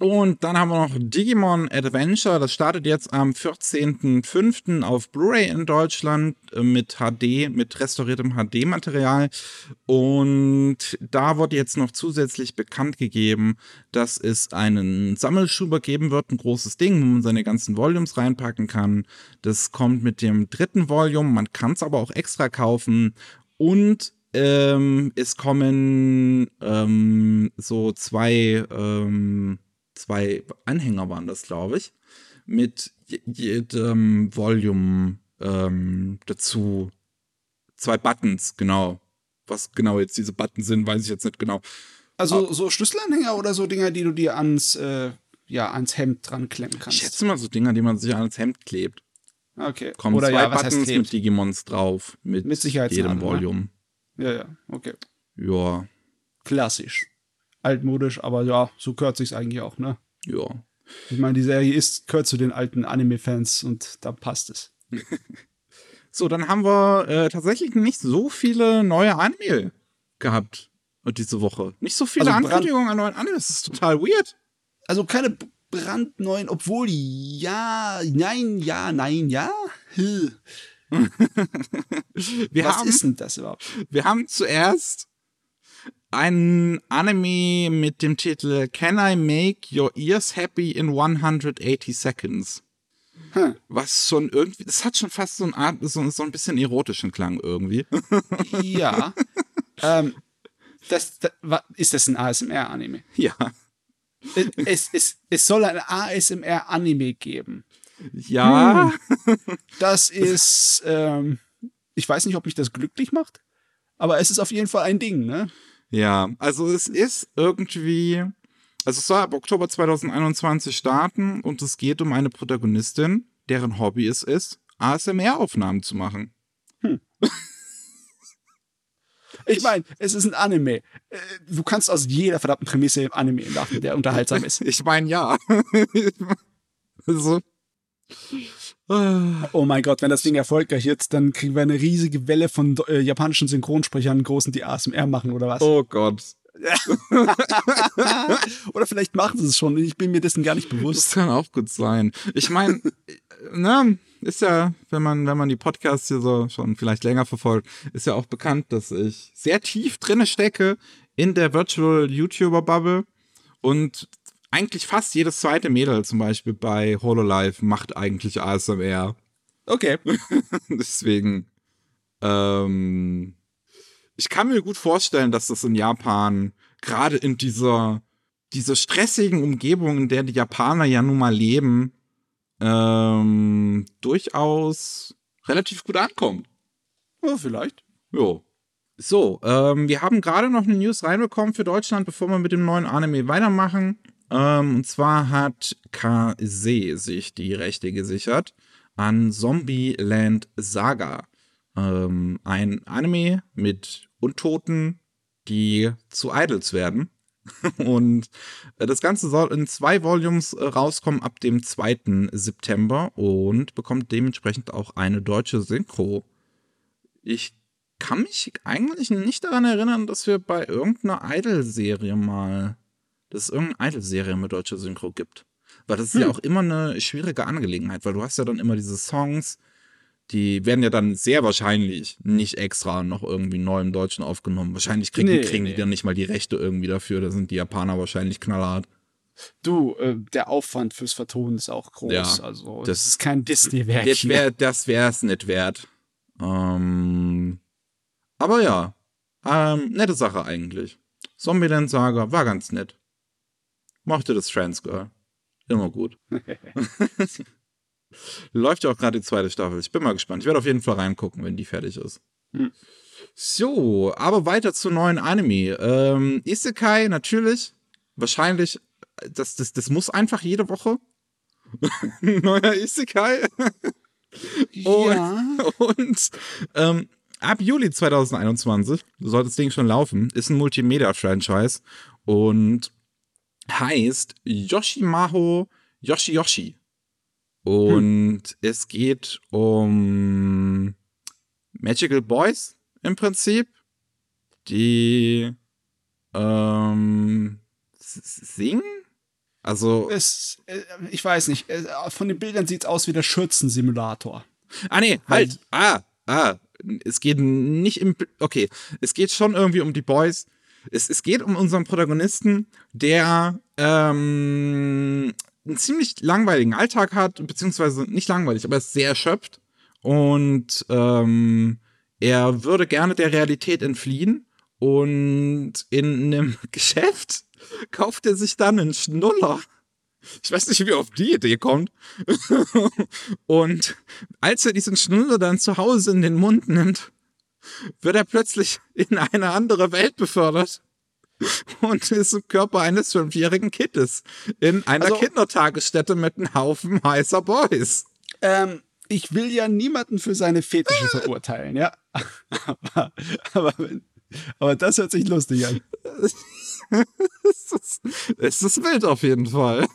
Und dann haben wir noch Digimon Adventure. Das startet jetzt am 14.05. auf Blu-ray in Deutschland äh, mit HD, mit restauriertem HD-Material. Und da wurde jetzt noch zusätzlich bekannt gegeben, dass es einen Sammelschuber geben wird, ein großes Ding, wo man seine ganzen Volumes reinpacken kann. Das kommt mit dem dritten Volume. Man kann es aber auch extra kaufen. Und ähm, es kommen ähm, so zwei ähm, zwei Anhänger waren das, glaube ich, mit jedem Volume ähm, dazu. Zwei Buttons, genau. Was genau jetzt diese Buttons sind, weiß ich jetzt nicht genau. Also so Schlüsselanhänger oder so Dinger, die du dir ans, äh, ja, ans Hemd dran klemmen kannst? Ich schätze mal so Dinger, die man sich ans Hemd klebt. Okay. Kommen oder zwei ja, Buttons mit Digimons drauf, mit, mit jedem? Volume. Ne? Ja, ja, okay. Ja. Klassisch altmodisch, aber ja, so gehört sich's eigentlich auch, ne? Ja. Ich meine, die Serie ist, gehört zu den alten Anime-Fans und da passt es. *laughs* so, dann haben wir äh, tatsächlich nicht so viele neue Anime gehabt diese Woche. Nicht so viele also Ankündigungen an neuen Anime, das ist total weird. Also keine brandneuen, obwohl ja, nein, ja, nein, ja. *laughs* Was haben, ist denn das überhaupt? Wir haben zuerst ein Anime mit dem Titel Can I Make Your Ears Happy in 180 Seconds? Hm. Was schon irgendwie, das hat schon fast so, ein Art, so, so ein bisschen erotischen Klang irgendwie. *laughs* ja. ähm, das, das, ist das ein ASMR-Anime? Ja. Es, es, es soll ein ASMR-Anime geben. Ja. Hm. Das *laughs* ist, ähm, ich weiß nicht, ob mich das glücklich macht, aber es ist auf jeden Fall ein Ding, ne? Ja, also es ist irgendwie, also es soll ab Oktober 2021 starten und es geht um eine Protagonistin, deren Hobby es ist, ASMR-Aufnahmen zu machen. Hm. *laughs* Ich meine, es ist ein Anime. Äh, du kannst aus jeder verdammten Prämisse im Anime machen, der unterhaltsam ist. *laughs* Ich meine, ja. *laughs* also, Oh mein Gott, wenn das Ding erfolgreich ist, dann kriegen wir eine riesige Welle von äh, japanischen Synchronsprechern, großen, die ASMR machen oder was? Oh Gott. *laughs* oder vielleicht machen sie es schon, ich bin mir dessen gar nicht bewusst. Das kann auch gut sein. Ich meine, ne, ist ja, wenn man, wenn man die Podcasts hier so schon vielleicht länger verfolgt, ist ja auch bekannt, dass ich sehr tief drinne stecke in der Virtual YouTuber Bubble und eigentlich fast jedes zweite Mädel zum Beispiel bei Hololive macht eigentlich ASMR. Okay. *laughs* Deswegen, ähm, ich kann mir gut vorstellen, dass das in Japan gerade in dieser, dieser stressigen Umgebung, in der die Japaner ja nun mal leben, ähm, durchaus relativ gut ankommt. Ja, vielleicht. Jo. So, ähm, wir haben gerade noch eine News reinbekommen für Deutschland, bevor wir mit dem neuen Anime weitermachen. Ähm, und zwar hat KZ sich die Rechte gesichert an Zombieland Saga. Ähm, ein Anime mit Untoten, die zu Idols werden. *laughs* Und äh, das Ganze soll in zwei Volumes äh, rauskommen ab dem 2. September und bekommt dementsprechend auch eine deutsche Synchro. Ich kann mich eigentlich nicht daran erinnern, dass wir bei irgendeiner Idol-Serie mal, dass es irgendeine Idol-Serie mit deutscher Synchro gibt. Weil das ist hm. ja auch immer eine schwierige Angelegenheit, weil du hast ja dann immer diese Songs, die werden ja dann sehr wahrscheinlich nicht extra noch irgendwie neu im Deutschen aufgenommen. Wahrscheinlich kriegen, nee, kriegen nee. die dann nicht mal die Rechte irgendwie dafür. Da sind die Japaner wahrscheinlich knallhart. Du, äh, der Aufwand fürs Vertonen ist auch groß. Ja, also, das, das ist kein Disney-Werk. Wär, das wäre es nicht wert. Ähm, aber ja, ähm, nette Sache eigentlich. Zombieland Saga war ganz nett. Mochte das Trans Girl. Immer gut. *laughs* Läuft ja auch gerade die zweite Staffel. Ich bin mal gespannt. Ich werde auf jeden Fall reingucken, wenn die fertig ist. Hm. So, aber weiter zu neuen Anime. Ähm, Isekai, natürlich. Wahrscheinlich, das, das, das muss einfach jede Woche. *laughs* Neuer Isekai. und, ja. und ähm, ab Juli 2021 sollte das Ding schon laufen. Ist ein Multimedia-Franchise und heißt Yoshimaho Yoshi Yoshi. Und hm. es geht um Magical Boys im Prinzip, die ähm, singen. Also. Es, äh, ich weiß nicht. Äh, von den Bildern sieht es aus wie der Schürzensimulator. Ah, nee, halt. Ah, ah. Es geht nicht im. Okay. Es geht schon irgendwie um die Boys. Es, es geht um unseren Protagonisten, der ähm, einen ziemlich langweiligen Alltag hat, beziehungsweise nicht langweilig, aber ist sehr erschöpft. Und ähm, er würde gerne der Realität entfliehen. Und in einem *laughs* Geschäft kauft er sich dann einen Schnuller. Ich weiß nicht, wie er auf die Idee kommt. *laughs* und als er diesen Schnuller dann zu Hause in den Mund nimmt, wird er plötzlich in eine andere Welt befördert und ist im Körper eines fünfjährigen Kindes in einer also, Kindertagesstätte mit einem Haufen heißer Boys. Ähm, ich will ja niemanden für seine Fetische verurteilen, ja. aber, aber, aber das hört sich lustig an. *laughs* es, ist, es ist wild auf jeden Fall.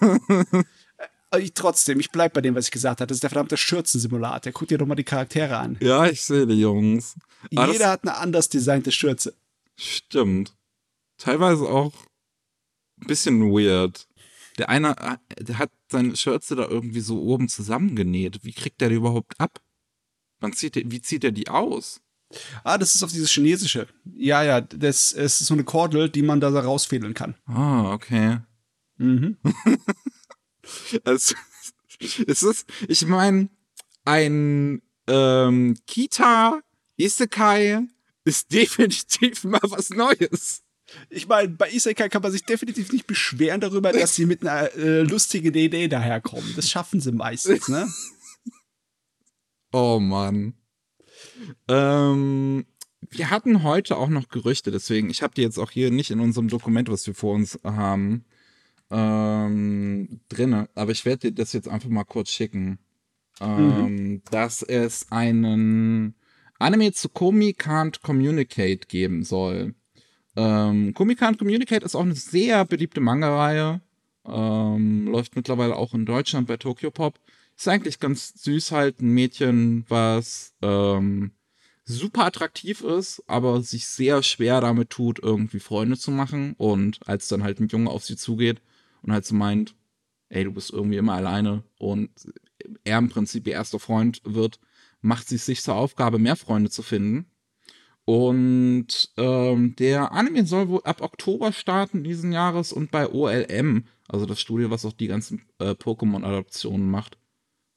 Äh, ich, trotzdem, ich bleib bei dem, was ich gesagt habe. Das ist der verdammte Schürzensimulator. Guck dir doch mal die Charaktere an. Ja, ich sehe die Jungs. Jeder hat eine anders designte Schürze. Stimmt teilweise auch ein bisschen weird. Der eine der hat seine Schürze da irgendwie so oben zusammengenäht. Wie kriegt der die überhaupt ab? Wann zieht der, wie zieht er die aus? Ah, das ist auf dieses Chinesische. Ja, ja, das, ist so eine Kordel, die man da rausfädeln kann. Ah, okay. Mhm. *laughs* *laughs* also, es ist, ich meine, ein ähm, Kita Isekai ist definitiv mal was Neues. Ich meine, bei Isekai kann man sich definitiv nicht beschweren darüber, dass sie mit einer äh, lustigen Idee daherkommen. Das schaffen sie meistens, ne? *laughs* oh Mann. Ähm, wir hatten heute auch noch Gerüchte, deswegen, ich habe die jetzt auch hier nicht in unserem Dokument, was wir vor uns haben, ähm, drinne. Aber ich werde dir das jetzt einfach mal kurz schicken. Ähm, mhm. Dass es einen Anime zu Komi Can't Communicate geben soll. Ähm, Kumi Can't Communicate ist auch eine sehr beliebte Manga-Reihe. Ähm, läuft mittlerweile auch in Deutschland bei Tokyo Pop. Ist eigentlich ganz süß halt, ein Mädchen, was ähm, super attraktiv ist, aber sich sehr schwer damit tut, irgendwie Freunde zu machen. Und als dann halt ein Junge auf sie zugeht und halt so meint, ey, du bist irgendwie immer alleine und er im Prinzip ihr erster Freund wird, macht sie sich zur Aufgabe, mehr Freunde zu finden. Und ähm, der Anime soll wohl ab Oktober starten diesen Jahres und bei OLM, also das Studio, was auch die ganzen äh, Pokémon-Adaptionen macht,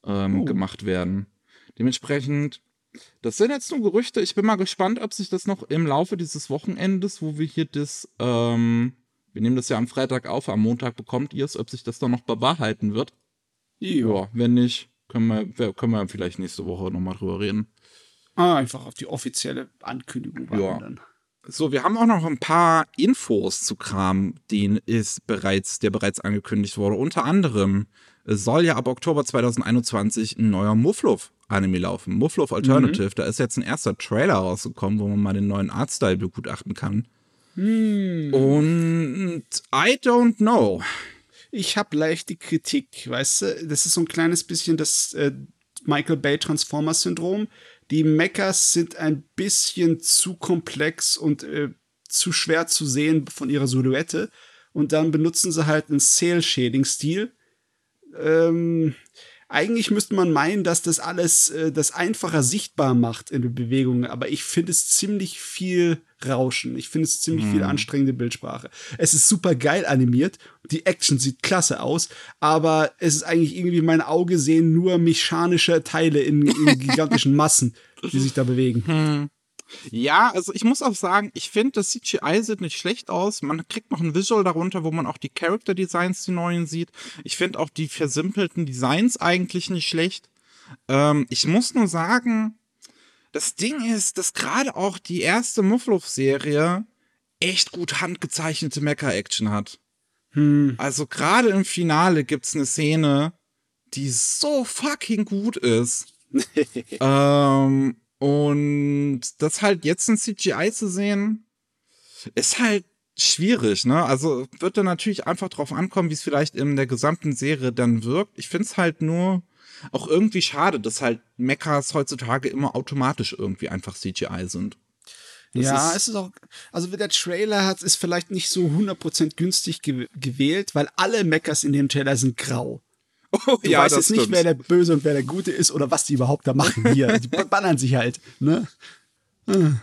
ähm, oh. gemacht werden. Dementsprechend, das sind jetzt nur Gerüchte. Ich bin mal gespannt, ob sich das noch im Laufe dieses Wochenendes, wo wir hier das, ähm, wir nehmen das ja am Freitag auf, am Montag bekommt ihr es, ob sich das dann noch bewahrheiten wird. Ja, wenn nicht, können wir, können wir vielleicht nächste Woche nochmal drüber reden. Ah, einfach auf die offizielle Ankündigung warten ja. dann. So, wir haben auch noch ein paar Infos zu Kram, den ist bereits, der bereits angekündigt wurde. Unter anderem soll ja ab Oktober 2021 ein neuer Mufflov-Anime laufen. Mufflov Alternative. Mhm. Da ist jetzt ein erster Trailer rausgekommen, wo man mal den neuen Artstyle begutachten kann. Mhm. Und I don't know. Ich habe leichte Kritik, weißt du? Das ist so ein kleines bisschen das äh, Michael Bay Transformers-Syndrom. Die Mechas sind ein bisschen zu komplex und äh, zu schwer zu sehen von ihrer Silhouette. Und dann benutzen sie halt einen Cell-Shading-Stil. Ähm, eigentlich müsste man meinen, dass das alles äh, das einfacher sichtbar macht in den Bewegungen, aber ich finde es ziemlich viel Rauschen. Ich finde es ziemlich hm. viel mhm. anstrengende Bildsprache. Es ist super geil animiert, die Action sieht klasse aus, aber es ist eigentlich irgendwie mein Auge sehen nur mechanische Teile in, in *laughs* gigantischen Massen, die sich da bewegen. Hm. Ja, also ich muss auch sagen, ich finde, das CGI sieht nicht schlecht aus. Man kriegt noch ein Visual darunter, wo man auch die Character Designs, die neuen sieht. Ich finde auch die versimpelten Designs eigentlich nicht schlecht. Ähm, ich muss nur sagen, das Ding ist, dass gerade auch die erste Mufflov-Serie echt gut handgezeichnete Mecha-Action hat. Hm. Also gerade im Finale gibt's eine Szene, die so fucking gut ist. *laughs* ähm, und das halt jetzt in CGI zu sehen, ist halt schwierig, ne? Also wird dann natürlich einfach drauf ankommen, wie es vielleicht in der gesamten Serie dann wirkt. Ich find's halt nur auch irgendwie schade, dass halt Mechas heutzutage immer automatisch irgendwie einfach CGI sind. Das ja, ist es ist auch, also der Trailer hat, ist vielleicht nicht so 100% günstig ge gewählt, weil alle Mechas in dem Trailer sind grau. Oh, *laughs* du ja, weißt jetzt stimmt. nicht, wer der Böse und wer der Gute ist oder was die überhaupt da machen hier. die *laughs* ballern sich halt, ne?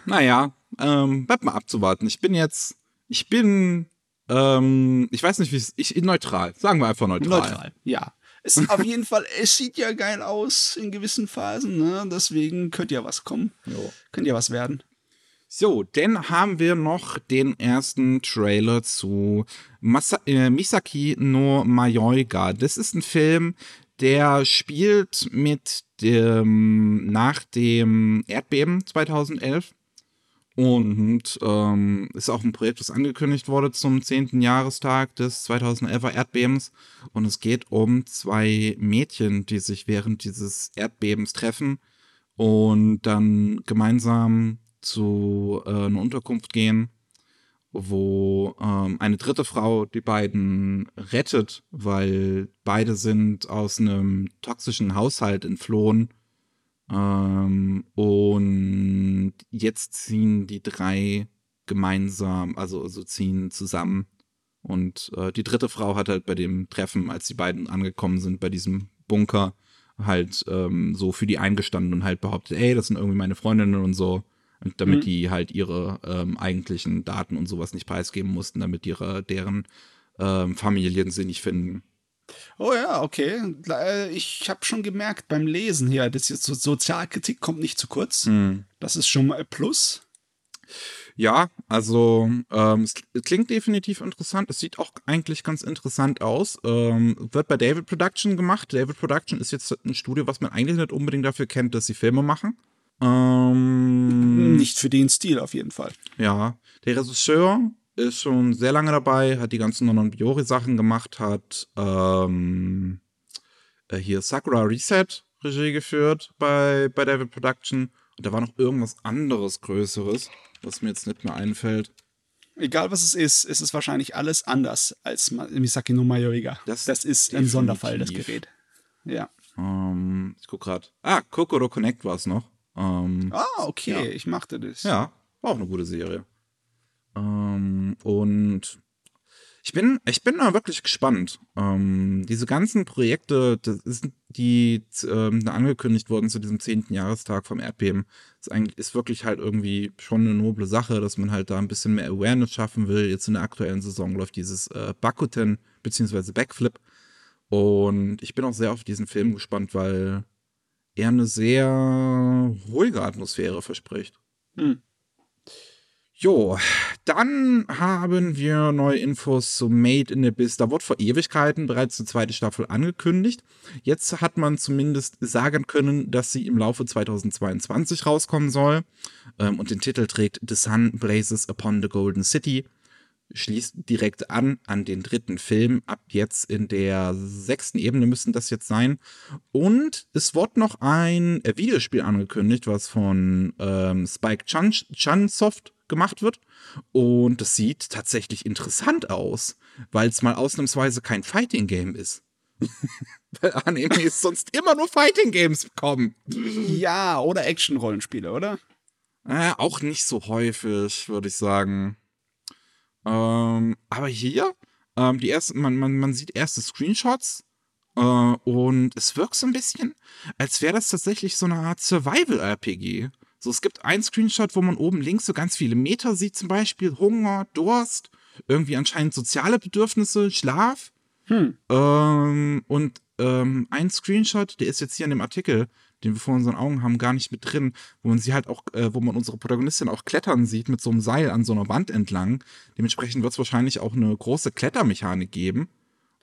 Naja, ähm, bleibt mal abzuwarten. Ich bin jetzt, ich bin, ähm, ich weiß nicht, wie es, ich, neutral. Sagen wir einfach neutral. Neutral, ja. Es auf *laughs* jeden Fall, es sieht ja geil aus in gewissen Phasen, ne? Deswegen könnte ja was kommen. Jo. Könnte ja was werden. So, dann haben wir noch den ersten Trailer zu Masa äh, Misaki no Mayoiga. Das ist ein Film, der spielt mit dem, nach dem Erdbeben 2011 und ähm, ist auch ein Projekt, das angekündigt wurde zum 10. Jahrestag des 2011er Erdbebens. Und es geht um zwei Mädchen, die sich während dieses Erdbebens treffen und dann gemeinsam zu äh, einer Unterkunft gehen, wo ähm, eine dritte Frau die beiden rettet, weil beide sind aus einem toxischen Haushalt entflohen. Ähm, und jetzt ziehen die drei gemeinsam, also, also ziehen zusammen. Und äh, die dritte Frau hat halt bei dem Treffen, als die beiden angekommen sind, bei diesem Bunker, halt ähm, so für die eingestanden und halt behauptet, ey, das sind irgendwie meine Freundinnen und so. Und damit mhm. die halt ihre ähm, eigentlichen Daten und sowas nicht preisgeben mussten, damit ihre, deren ähm, Familien sie nicht finden. Oh ja, okay. Äh, ich habe schon gemerkt beim Lesen hier, das jetzt so Sozialkritik kommt nicht zu kurz. Mhm. Das ist schon mal ein Plus. Ja, also ähm, es klingt definitiv interessant. Es sieht auch eigentlich ganz interessant aus. Ähm, wird bei David Production gemacht. David Production ist jetzt ein Studio, was man eigentlich nicht unbedingt dafür kennt, dass sie Filme machen. Ähm, Nicht für den Stil auf jeden Fall. Ja, der Regisseur ist schon sehr lange dabei, hat die ganzen Non Biori Sachen gemacht, hat ähm, äh, hier Sakura Reset Regie geführt bei, bei David Production. Und da war noch irgendwas anderes Größeres, was mir jetzt nicht mehr einfällt. Egal was es ist, ist es wahrscheinlich alles anders als Misaki no Mayoriga. Das, das ist ein Sonderfall, das Gerät. Ja. Um, ähm, ich guck grad. Ah, Kokoro Connect war es noch. Ähm, ah, okay, ja. ich machte das. Ja, war auch eine gute Serie. Ähm, und ich bin, ich bin da wirklich gespannt. Ähm, diese ganzen Projekte, ist, die ähm, angekündigt wurden zu diesem 10. Jahrestag vom Erdbeben, ist eigentlich ist wirklich halt irgendwie schon eine noble Sache, dass man halt da ein bisschen mehr Awareness schaffen will. Jetzt in der aktuellen Saison läuft dieses äh, Bakuten bzw. Backflip. Und ich bin auch sehr auf diesen Film gespannt, weil eher eine sehr ruhige Atmosphäre verspricht. Hm. Jo, dann haben wir neue Infos zu Made in Abyss. Da wurde vor Ewigkeiten bereits die zweite Staffel angekündigt. Jetzt hat man zumindest sagen können, dass sie im Laufe 2022 rauskommen soll. Ähm, und den Titel trägt The Sun Blazes Upon the Golden City schließt direkt an an den dritten Film. Ab jetzt in der sechsten Ebene müssten das jetzt sein. Und es wurde noch ein Videospiel angekündigt, was von ähm, Spike Chun Chunsoft gemacht wird. Und das sieht tatsächlich interessant aus, weil es mal ausnahmsweise kein Fighting Game ist. *laughs* weil Animes sonst immer nur Fighting Games bekommen. Ja, oder Action-Rollenspiele, oder? Äh, auch nicht so häufig, würde ich sagen. Ähm, aber hier, ähm, die ersten, man, man, man sieht erste Screenshots äh, und es wirkt so ein bisschen, als wäre das tatsächlich so eine Art Survival-RPG. So, es gibt einen Screenshot, wo man oben links so ganz viele Meter sieht, zum Beispiel Hunger, Durst, irgendwie anscheinend soziale Bedürfnisse, Schlaf. Hm. Ähm, und ähm, ein Screenshot, der ist jetzt hier in dem Artikel, den wir vor unseren Augen haben, gar nicht mit drin, wo man sie halt auch, äh, wo man unsere Protagonistin auch klettern sieht mit so einem Seil an so einer Wand entlang. Dementsprechend wird es wahrscheinlich auch eine große Klettermechanik geben.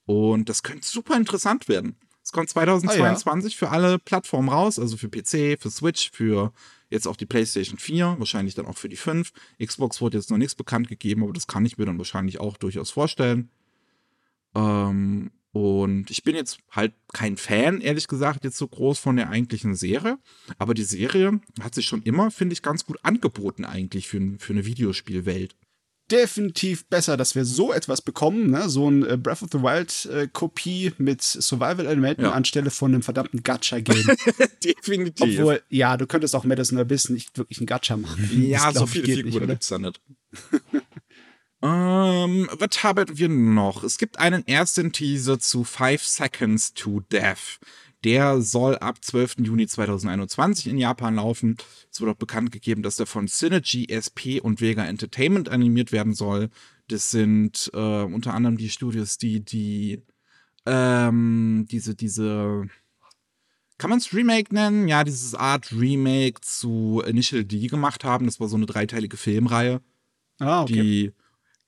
Und das könnte super interessant werden. Es kommt 2022 ah, ja. für alle Plattformen raus, also für PC, für Switch, für jetzt auch die PlayStation 4, wahrscheinlich dann auch für die 5. Xbox wurde jetzt noch nichts bekannt gegeben, aber das kann ich mir dann wahrscheinlich auch durchaus vorstellen. Ähm, und ich bin jetzt halt kein Fan, ehrlich gesagt, jetzt so groß von der eigentlichen Serie. Aber die Serie hat sich schon immer, finde ich, ganz gut angeboten eigentlich für, für eine Videospielwelt. Definitiv besser, dass wir so etwas bekommen, ne? so ein äh, Breath of the Wild äh, Kopie mit Survival-Elementen ja. anstelle von einem verdammten Gacha-Game. *laughs* Definitiv. Obwohl, ja, du könntest auch Madison Abyss nicht wirklich ein Gacha machen. Ja, so viele Figuren gibt es da nicht. *laughs* Ähm, was haben wir noch? Es gibt einen ersten Teaser zu Five Seconds to Death. Der soll ab 12. Juni 2021 in Japan laufen. Es wurde auch bekannt gegeben, dass der von Synergy SP und Vega Entertainment animiert werden soll. Das sind äh, unter anderem die Studios, die die ähm, diese diese kann man es Remake nennen? Ja, dieses Art Remake zu Initial D gemacht haben. Das war so eine dreiteilige Filmreihe, ah, okay. die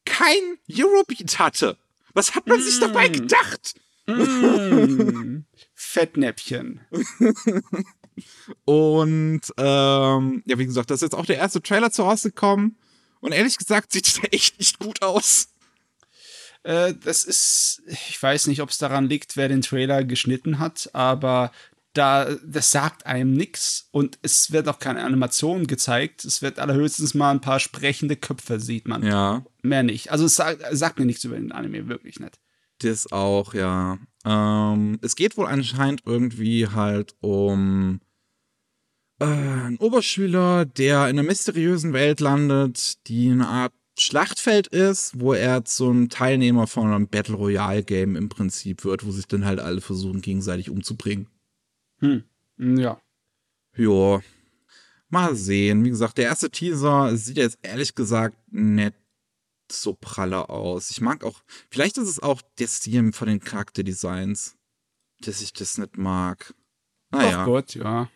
kein Eurobeat hatte. Was hat man mm. sich dabei mm. gedacht? Mm. *laughs* Fettnäpfchen. Und ähm, ja, wie gesagt, das ist jetzt auch der erste Trailer zu rausgekommen. Und ehrlich gesagt, sieht der echt nicht gut aus. Äh, das ist, ich weiß nicht, ob es daran liegt, wer den Trailer geschnitten hat, aber da, das sagt einem nichts und es wird auch keine Animation gezeigt. Es wird allerhöchstens mal ein paar sprechende Köpfe, sieht man. Ja. Mehr nicht. Also es sagt, sagt mir nichts über den Anime, wirklich nicht. Das auch, ja. Ähm, es geht wohl anscheinend irgendwie halt um äh, einen Oberschüler, der in einer mysteriösen Welt landet, die eine Art Schlachtfeld ist, wo er zum Teilnehmer von einem Battle Royale Game im Prinzip wird, wo sich dann halt alle versuchen, gegenseitig umzubringen. Hm. Ja. Ja. Mal sehen. Wie gesagt, der erste Teaser sieht jetzt ehrlich gesagt nicht so pralle aus. Ich mag auch, vielleicht ist es auch der Stil von den Charakterdesigns, dass ich das nicht mag. Naja. Ach Gott, ja.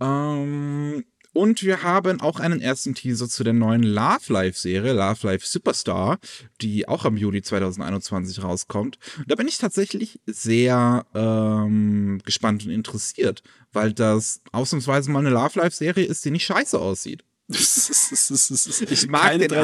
Ähm, und wir haben auch einen ersten Teaser zu der neuen Love Life Serie, Love Life Superstar, die auch am Juli 2021 rauskommt. Da bin ich tatsächlich sehr ähm, gespannt und interessiert, weil das ausnahmsweise mal eine Love Life Serie ist, die nicht scheiße aussieht. *laughs* ich mag Keine den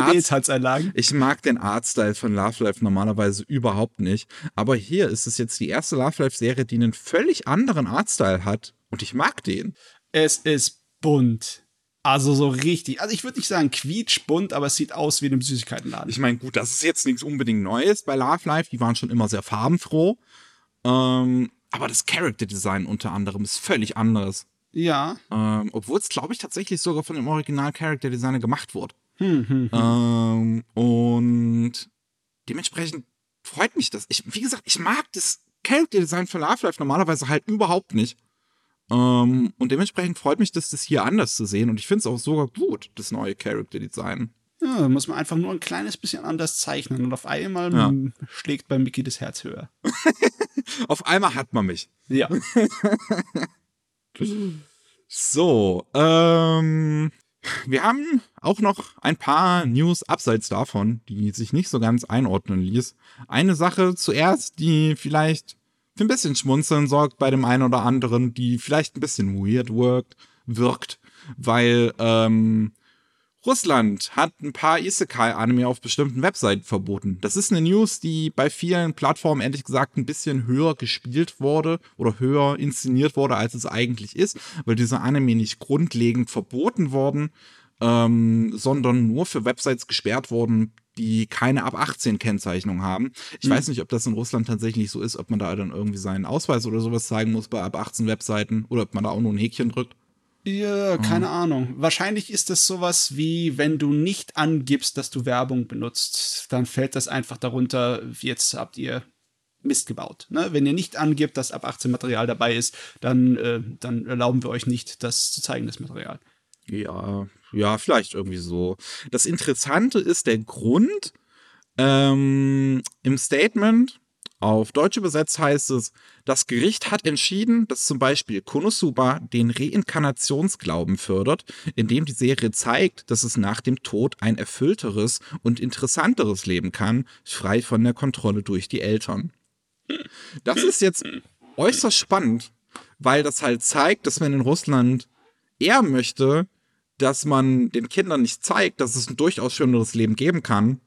Ich mag den Artstyle von Love Life normalerweise überhaupt nicht. Aber hier ist es jetzt die erste Love Life Serie, die einen völlig anderen Artstyle hat. Und ich mag den. Es ist bunt. Also so richtig. Also ich würde nicht sagen quietschbunt, aber es sieht aus wie in einem Süßigkeitenladen. Ich meine, gut, das ist jetzt nichts unbedingt Neues bei Love Life. Die waren schon immer sehr farbenfroh. Ähm, aber das Character Design unter anderem ist völlig anderes. Ja. Ähm, Obwohl es, glaube ich, tatsächlich sogar von dem Original Character Designer gemacht wurde. Hm, hm, hm. Ähm, und dementsprechend freut mich das. Ich, wie gesagt, ich mag das Character Design von Love Life normalerweise halt überhaupt nicht. Ähm, und dementsprechend freut mich, dass das hier anders zu sehen. Und ich finde es auch sogar gut, das neue Character Design. Ja, muss man einfach nur ein kleines bisschen anders zeichnen und auf einmal ja. schlägt bei Mickey das Herz höher. *laughs* auf einmal hat man mich. Ja. *laughs* so, ähm, Wir haben auch noch ein paar News abseits davon, die sich nicht so ganz einordnen ließ. Eine Sache zuerst, die vielleicht für ein bisschen Schmunzeln sorgt bei dem einen oder anderen, die vielleicht ein bisschen weird worked, wirkt, weil ähm, Russland hat ein paar Isekai-Anime auf bestimmten Webseiten verboten. Das ist eine News, die bei vielen Plattformen ehrlich gesagt ein bisschen höher gespielt wurde oder höher inszeniert wurde, als es eigentlich ist, weil diese Anime nicht grundlegend verboten wurden, ähm, sondern nur für Websites gesperrt wurden, die keine ab 18 Kennzeichnung haben. Ich mhm. weiß nicht, ob das in Russland tatsächlich so ist, ob man da dann irgendwie seinen Ausweis oder sowas zeigen muss bei ab 18 Webseiten oder ob man da auch nur ein Häkchen drückt. Ja, keine mhm. Ahnung. Wahrscheinlich ist es sowas wie, wenn du nicht angibst, dass du Werbung benutzt, dann fällt das einfach darunter, jetzt habt ihr Mist gebaut. Ne? Wenn ihr nicht angibt, dass ab 18 Material dabei ist, dann, äh, dann erlauben wir euch nicht, das zu zeigen, das Material. Ja, ja, vielleicht irgendwie so. Das Interessante ist der Grund ähm, im Statement auf Deutsch übersetzt heißt es, das Gericht hat entschieden, dass zum Beispiel Konosuba den Reinkarnationsglauben fördert, indem die Serie zeigt, dass es nach dem Tod ein erfüllteres und interessanteres Leben kann, frei von der Kontrolle durch die Eltern. Das ist jetzt äußerst spannend, weil das halt zeigt, dass man in Russland eher möchte, dass man den Kindern nicht zeigt, dass es ein durchaus schöneres Leben geben kann,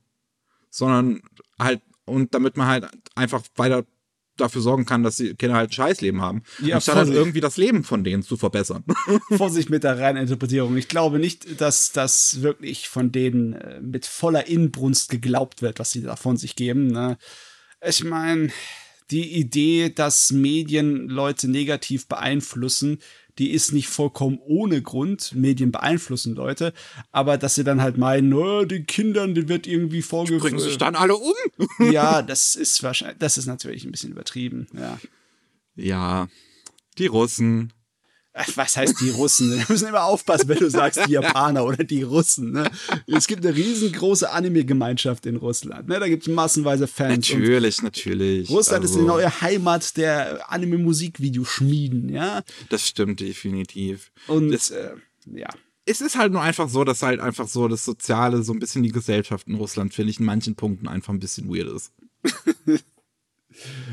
sondern halt und damit man halt einfach weiter dafür sorgen kann, dass die Kinder halt ein Scheißleben haben. Ja, anstatt halt irgendwie das Leben von denen zu verbessern. *laughs* Vorsicht mit der reinen Interpretierung. Ich glaube nicht, dass das wirklich von denen äh, mit voller Inbrunst geglaubt wird, was sie da von sich geben. Ne? Ich meine, die Idee, dass Medien Leute negativ beeinflussen, die ist nicht vollkommen ohne Grund. Medien beeinflussen Leute, aber dass sie dann halt meinen, oh, den Kindern, die wird irgendwie vorgeführt. Bringen sich dann alle um? *laughs* ja, das ist wahrscheinlich, das ist natürlich ein bisschen übertrieben, ja. Ja, die Russen, was heißt die Russen? Wir müssen immer aufpassen, wenn du sagst die Japaner oder die Russen. Ne? Es gibt eine riesengroße Anime-Gemeinschaft in Russland. Ne? Da gibt es massenweise Fans. Natürlich, natürlich. Russland also. ist die neue Heimat der Anime-Musikvideoschmieden, ja. Das stimmt definitiv. Und das, äh, ja. Es ist halt nur einfach so, dass halt einfach so das Soziale, so ein bisschen die Gesellschaft in Russland, finde ich, in manchen Punkten einfach ein bisschen weird ist. *laughs*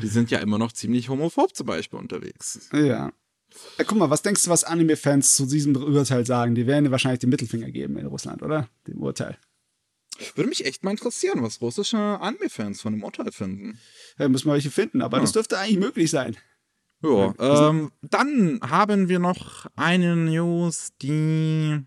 die sind ja immer noch ziemlich homophob zum Beispiel unterwegs. Ja. Ja, guck mal, was denkst du, was Anime-Fans zu diesem Urteil sagen? Die werden dir wahrscheinlich den Mittelfinger geben in Russland, oder? Dem Urteil. Würde mich echt mal interessieren, was russische Anime-Fans von dem Urteil finden. Ja, müssen wir welche finden, aber ja. das dürfte eigentlich möglich sein. Ja, ähm, dann haben wir noch eine News, die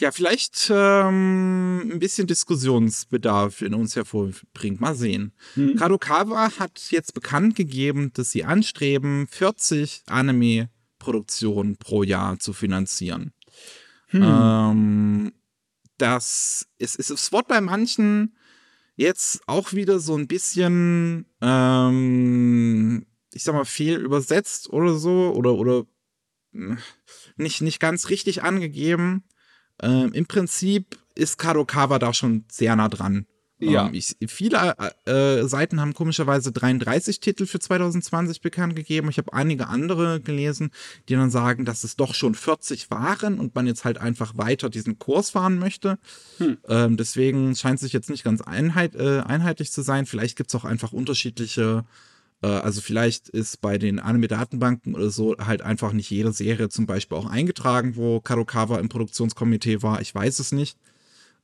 ja vielleicht ähm, ein bisschen Diskussionsbedarf in uns hervorbringt. Mal sehen. Mhm. Kadokawa hat jetzt bekannt gegeben, dass sie anstreben, 40 Anime-Produktionen pro Jahr zu finanzieren. Hm. Ähm, das ist, ist, es wird bei manchen jetzt auch wieder so ein bisschen, ähm, ich sag mal, fehl übersetzt oder so oder, oder hm, nicht, nicht ganz richtig angegeben. Ähm, Im Prinzip ist Kadokawa da schon sehr nah dran. Ja. Ähm, ich, viele äh, Seiten haben komischerweise 33 Titel für 2020 bekannt gegeben. Ich habe einige andere gelesen, die dann sagen, dass es doch schon 40 waren und man jetzt halt einfach weiter diesen Kurs fahren möchte. Hm. Ähm, deswegen scheint es sich jetzt nicht ganz einheit, äh, einheitlich zu sein. Vielleicht gibt es auch einfach unterschiedliche äh, also vielleicht ist bei den Anime-Datenbanken oder so halt einfach nicht jede Serie zum Beispiel auch eingetragen, wo Kadokawa im Produktionskomitee war. Ich weiß es nicht.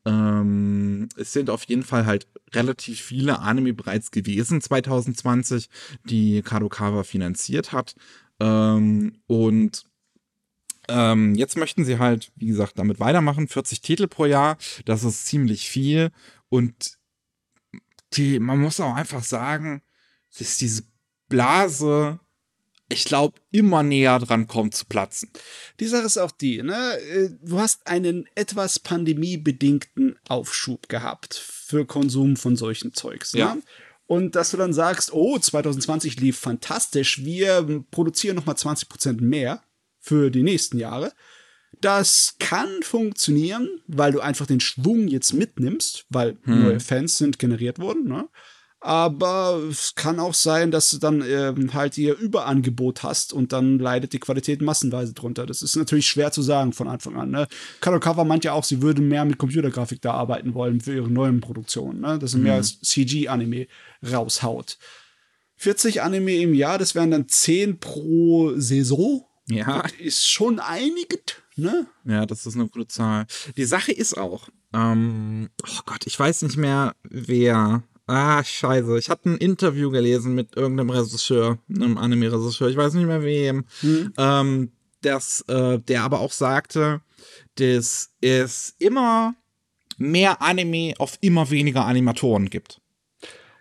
Ähm, es sind auf jeden Fall halt relativ viele Anime bereits gewesen 2020, die Kadokawa finanziert hat. Ähm, und ähm, jetzt möchten sie halt, wie gesagt, damit weitermachen. 40 Titel pro Jahr, das ist ziemlich viel. Und die, man muss auch einfach sagen, dass diese Blase, ich glaube, immer näher dran kommt zu platzen. Die Sache ist auch die, ne? Äh, du hast einen etwas pandemiebedingten Aufschub gehabt für Konsum von solchen Zeugs. Ne? Ja. Ne? Und dass du dann sagst, oh, 2020 lief fantastisch, wir produzieren nochmal 20% mehr für die nächsten Jahre. Das kann funktionieren, weil du einfach den Schwung jetzt mitnimmst, weil hm. neue Fans sind generiert worden. Ne? Aber es kann auch sein, dass du dann ähm, halt ihr Überangebot hast und dann leidet die Qualität massenweise drunter. Das ist natürlich schwer zu sagen von Anfang an. Ne? Kadokawa meint ja auch, sie würden mehr mit Computergrafik da arbeiten wollen für ihre neuen Produktionen. Ne? Dass sie mehr als CG-Anime raushaut. 40 Anime im Jahr, das wären dann 10 pro Saison. Ja. Das ist schon einiges, ne? Ja, das ist eine gute Zahl. Die Sache ist auch, ähm, oh Gott, ich weiß nicht mehr, wer. Ah, scheiße. Ich hatte ein Interview gelesen mit irgendeinem Regisseur, einem Anime-Regisseur, ich weiß nicht mehr wem, Hm. ähm, das, äh, der aber auch sagte, dass es immer mehr Anime auf immer weniger Animatoren gibt.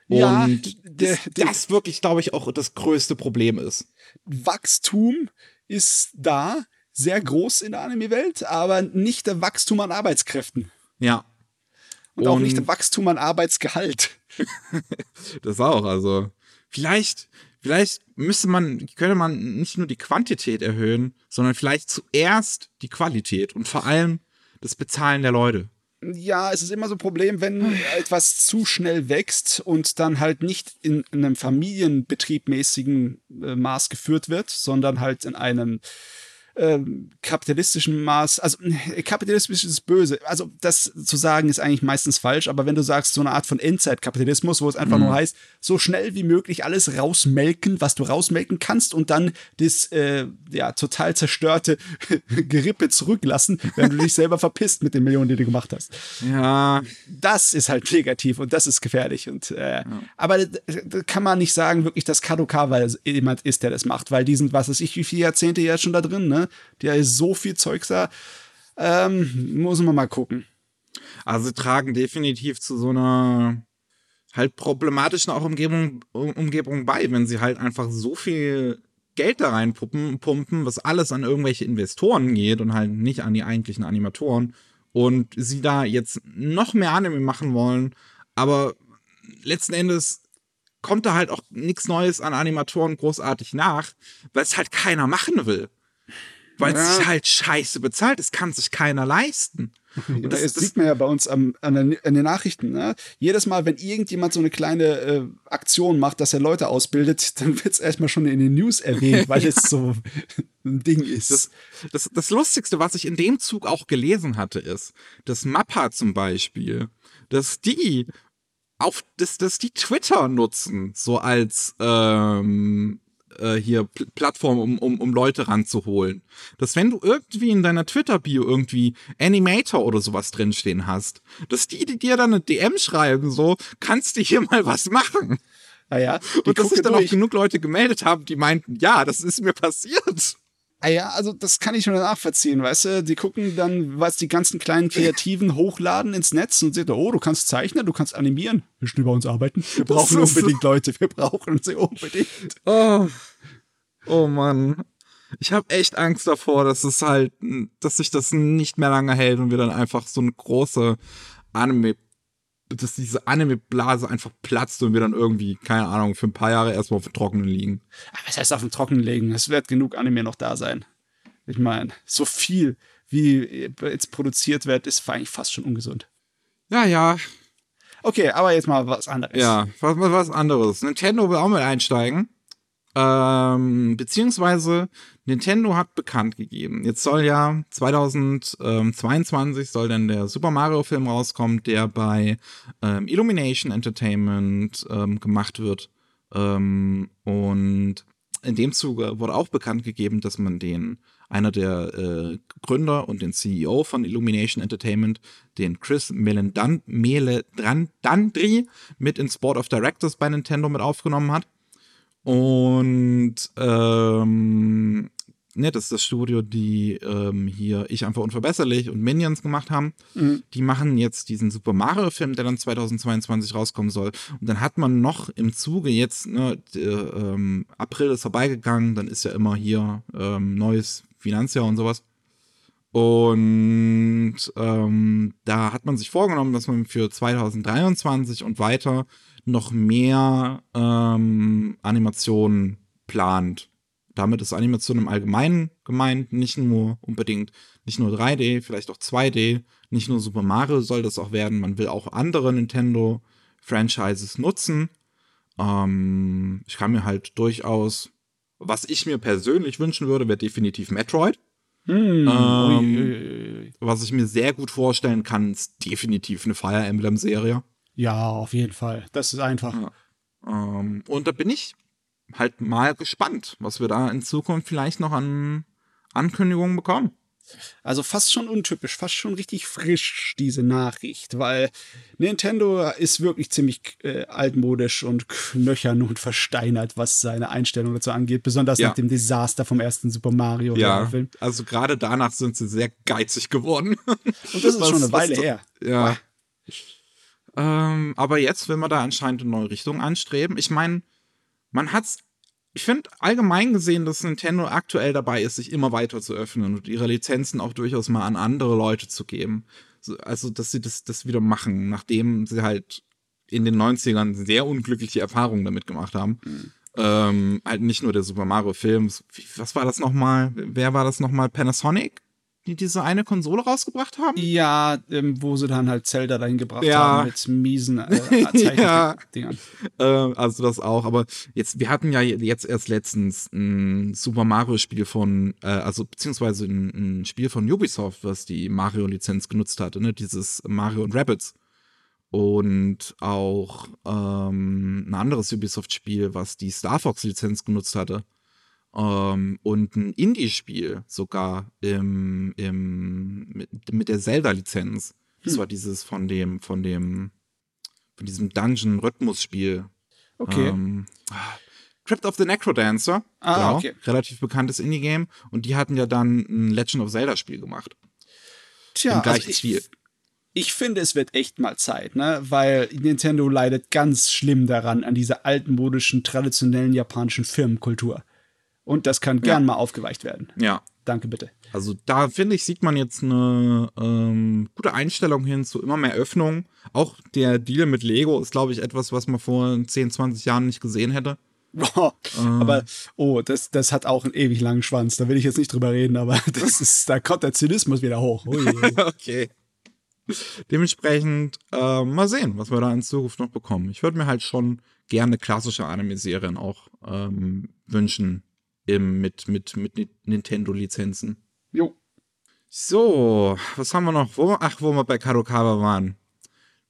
Ja, Und der- das, der- das wirklich, glaube ich, auch das größte Problem ist. Wachstum ist da, sehr groß in der Anime-Welt, aber nicht der Wachstum an Arbeitskräften. Ja. Und, auch Und- nicht der Wachstum an Arbeitsgehalt. *laughs* Das auch, also. Vielleicht, vielleicht müsste man, könnte man nicht nur die Quantität erhöhen, sondern vielleicht zuerst die Qualität und vor allem das Bezahlen der Leute. Ja, es ist immer so ein Problem, wenn *sighs* etwas zu schnell wächst und dann halt nicht in, in einem familienbetriebmäßigen äh, Maß geführt wird, sondern halt in einem ähm, kapitalistischen Maß, also äh, kapitalistisch ist böse. Also das zu sagen ist eigentlich meistens falsch, aber wenn du sagst, so eine Art von Endzeitkapitalismus, wo es einfach nur heißt, so schnell wie möglich alles rausmelken, was du rausmelken kannst und dann das äh, ja total zerstörte *laughs* Gerippe zurücklassen, wenn du dich selber verpisst mit den Millionen, die du gemacht hast Ja, das ist halt negativ und das ist gefährlich. Und, äh, Aber da, da kann man nicht sagen, wirklich, dass Kadokawa jemand ist, der das macht, weil die sind, was weiß ich, wie viele Jahrzehnte jetzt schon da drin, ne? Der ist so viel Zeugs da. Ähm, muss man mal gucken. also sie tragen definitiv zu so einer halt problematischen auch Umgebung, Um- Umgebung bei, wenn sie halt einfach so viel Geld da reinpumpen, pumpen, was alles an irgendwelche Investoren geht und halt nicht an die eigentlichen Animatoren und sie da jetzt noch mehr Anime machen wollen, aber letzten Endes kommt da halt auch nichts Neues an Animatoren großartig nach, weil es halt keiner machen will. Weil es Ja. sich halt scheiße bezahlt, es kann sich keiner leisten. *laughs* Und das, das, das, sieht man ja bei uns am, an, den, an den Nachrichten. Ne? Jedes Mal, wenn irgendjemand so eine kleine äh, Aktion macht, dass er Leute ausbildet, *laughs* dann wird es erstmal schon in den News erwähnt, weil *laughs* es so ein Ding ist. Das, das, das Lustigste, was ich in dem Zug auch gelesen hatte, ist, dass Mappa zum Beispiel, dass die auf, dass, dass die Twitter nutzen, so als ähm, äh, hier Pl Plattform, um, um, um Leute ranzuholen. Dass wenn du irgendwie in deiner Twitter-Bio irgendwie Animator oder sowas drinstehen hast, dass die, die dir dann eine DM schreiben, so, kannst du hier mal was machen? naja, die Und dass sich dann auch durch. genug Leute gemeldet haben, die meinten, ja, das ist mir passiert. Ah ja, also das kann ich schon nachvollziehen, weißt du? Die gucken dann, was die ganzen kleinen Kreativen hochladen ins Netz und sehen, oh, du kannst zeichnen, du kannst animieren. Willst du bei uns arbeiten? Wir brauchen unbedingt Leute, wir brauchen sie unbedingt. Oh, oh Mann. Ich habe echt Angst davor, dass es halt, dass sich das nicht mehr lange hält und wir dann einfach so eine große Anime, dass diese Anime-Blase einfach platzt und wir dann irgendwie, keine Ahnung, für ein paar Jahre erstmal auf dem Trockenen liegen. Aber was heißt auf dem Trockenen legen? Es wird genug Anime noch da sein. Ich meine, so viel, wie jetzt produziert wird, ist eigentlich fast schon ungesund. Ja, ja, Okay, aber jetzt mal was anderes. ja, was, was, was anderes. Nintendo will auch mit einsteigen. Ähm, beziehungsweise Nintendo hat bekannt gegeben. Jetzt soll ja 2022 soll dann der Super Mario Film rauskommen, der bei ähm, Illumination Entertainment ähm, gemacht wird. Ähm, und in dem Zuge wurde auch bekannt gegeben, dass man den einer der äh, Gründer und den CEO von Illumination Entertainment, den Chris Melendan- Meledandri, mit ins Board of Directors bei Nintendo mit aufgenommen hat. Und ähm, ne, das ist das Studio, die ähm, hier Ich einfach unverbesserlich und Minions gemacht haben. Mhm. Die machen jetzt diesen Super Mario-Film, der dann 2022 rauskommen soll. Und dann hat man noch im Zuge jetzt, ne, d- ähm, April ist vorbeigegangen, dann ist ja immer hier ähm, neues Finanzjahr und sowas. Und ähm, da hat man sich vorgenommen, dass man für 2023 und weiter noch mehr ähm, Animationen plant. Damit ist Animation im Allgemeinen gemeint, nicht nur unbedingt, nicht nur 3D, vielleicht auch 2D, nicht nur Super Mario soll das auch werden, man will auch andere Nintendo-Franchises nutzen. Ähm, ich kann mir halt durchaus, was ich mir persönlich wünschen würde, wäre definitiv Metroid. Hm. Ähm, Ui, ui, ui. Was ich mir sehr gut vorstellen kann, ist definitiv eine Fire Emblem-Serie. Ja, auf jeden Fall. Das ist einfach. Ja. Ähm, und da bin ich halt mal gespannt, was wir da in Zukunft vielleicht noch an Ankündigungen bekommen. Also fast schon untypisch, fast schon richtig frisch, diese Nachricht, weil Nintendo ist wirklich ziemlich äh, altmodisch und knöchern und versteinert, was seine Einstellung dazu angeht, besonders Ja. nach dem Desaster vom ersten Super Mario Film. also gerade danach sind sie sehr geizig geworden. Und das ist *laughs* Was- schon eine Weile her. Ja. Ähm, aber jetzt will man da anscheinend eine neue Richtung anstreben. Ich meine, man hat's. Ich finde allgemein gesehen, dass Nintendo aktuell dabei ist, sich immer weiter zu öffnen und ihre Lizenzen auch durchaus mal an andere Leute zu geben. So, also, dass sie das, das wieder machen, nachdem sie halt in den 90ern sehr unglückliche Erfahrungen damit gemacht haben. Ähm, halt nicht nur der Super Mario Film. Was war das nochmal? Wer war das nochmal? Panasonic? Die diese eine Konsole rausgebracht haben? Ja, ähm, wo sie dann halt Zelda dahin gebracht Ja. haben mit miesen äh, *laughs* Ja. Zeichendingern. Äh, also das auch, aber jetzt, wir hatten ja jetzt erst letztens ein Super Mario-Spiel von, äh, also beziehungsweise ein, ein Spiel von Ubisoft, was die Mario-Lizenz genutzt hatte, ne? Dieses Mario und Rabbits. Und auch ähm, ein anderes Ubisoft-Spiel, was die Star Fox-Lizenz genutzt hatte. Ähm, und ein Indie-Spiel sogar im, im, mit, mit der Zelda-Lizenz. Das war dieses von dem, von dem, von diesem Dungeon-Rhythmus-Spiel. Okay. Ähm, Crypt of the Necrodancer. Ah, genau, okay. Relativ bekanntes Indie-Game. Und die hatten ja dann ein Legend of Zelda-Spiel gemacht. Tja, Im gleichen also ich, Stil. ich finde, es wird echt mal Zeit, ne? Weil Nintendo leidet ganz schlimm daran, an dieser altmodischen, traditionellen japanischen Firmenkultur. Und das kann gern mal aufgeweicht werden. Ja. Danke bitte. Also da finde ich, sieht man jetzt eine ähm, gute Einstellung hin zu immer mehr Öffnung. Auch der Deal mit Lego ist, glaube ich, etwas, was man vor 10, 20 Jahren nicht gesehen hätte. Boah, *laughs* Aber, oh, das, das hat auch einen ewig langen Schwanz. Da will ich jetzt nicht drüber reden, aber *laughs* das ist, da kommt der Zynismus wieder hoch. *laughs* Okay. Dementsprechend äh, mal sehen, was wir da in Zukunft noch bekommen. Ich würde mir halt schon gerne klassische Anime-Serien auch ähm, wünschen im, mit, mit, mit Ni- Nintendo-Lizenzen. jo. So, was haben wir noch? Wo, ach, wo wir bei Kadokawa waren.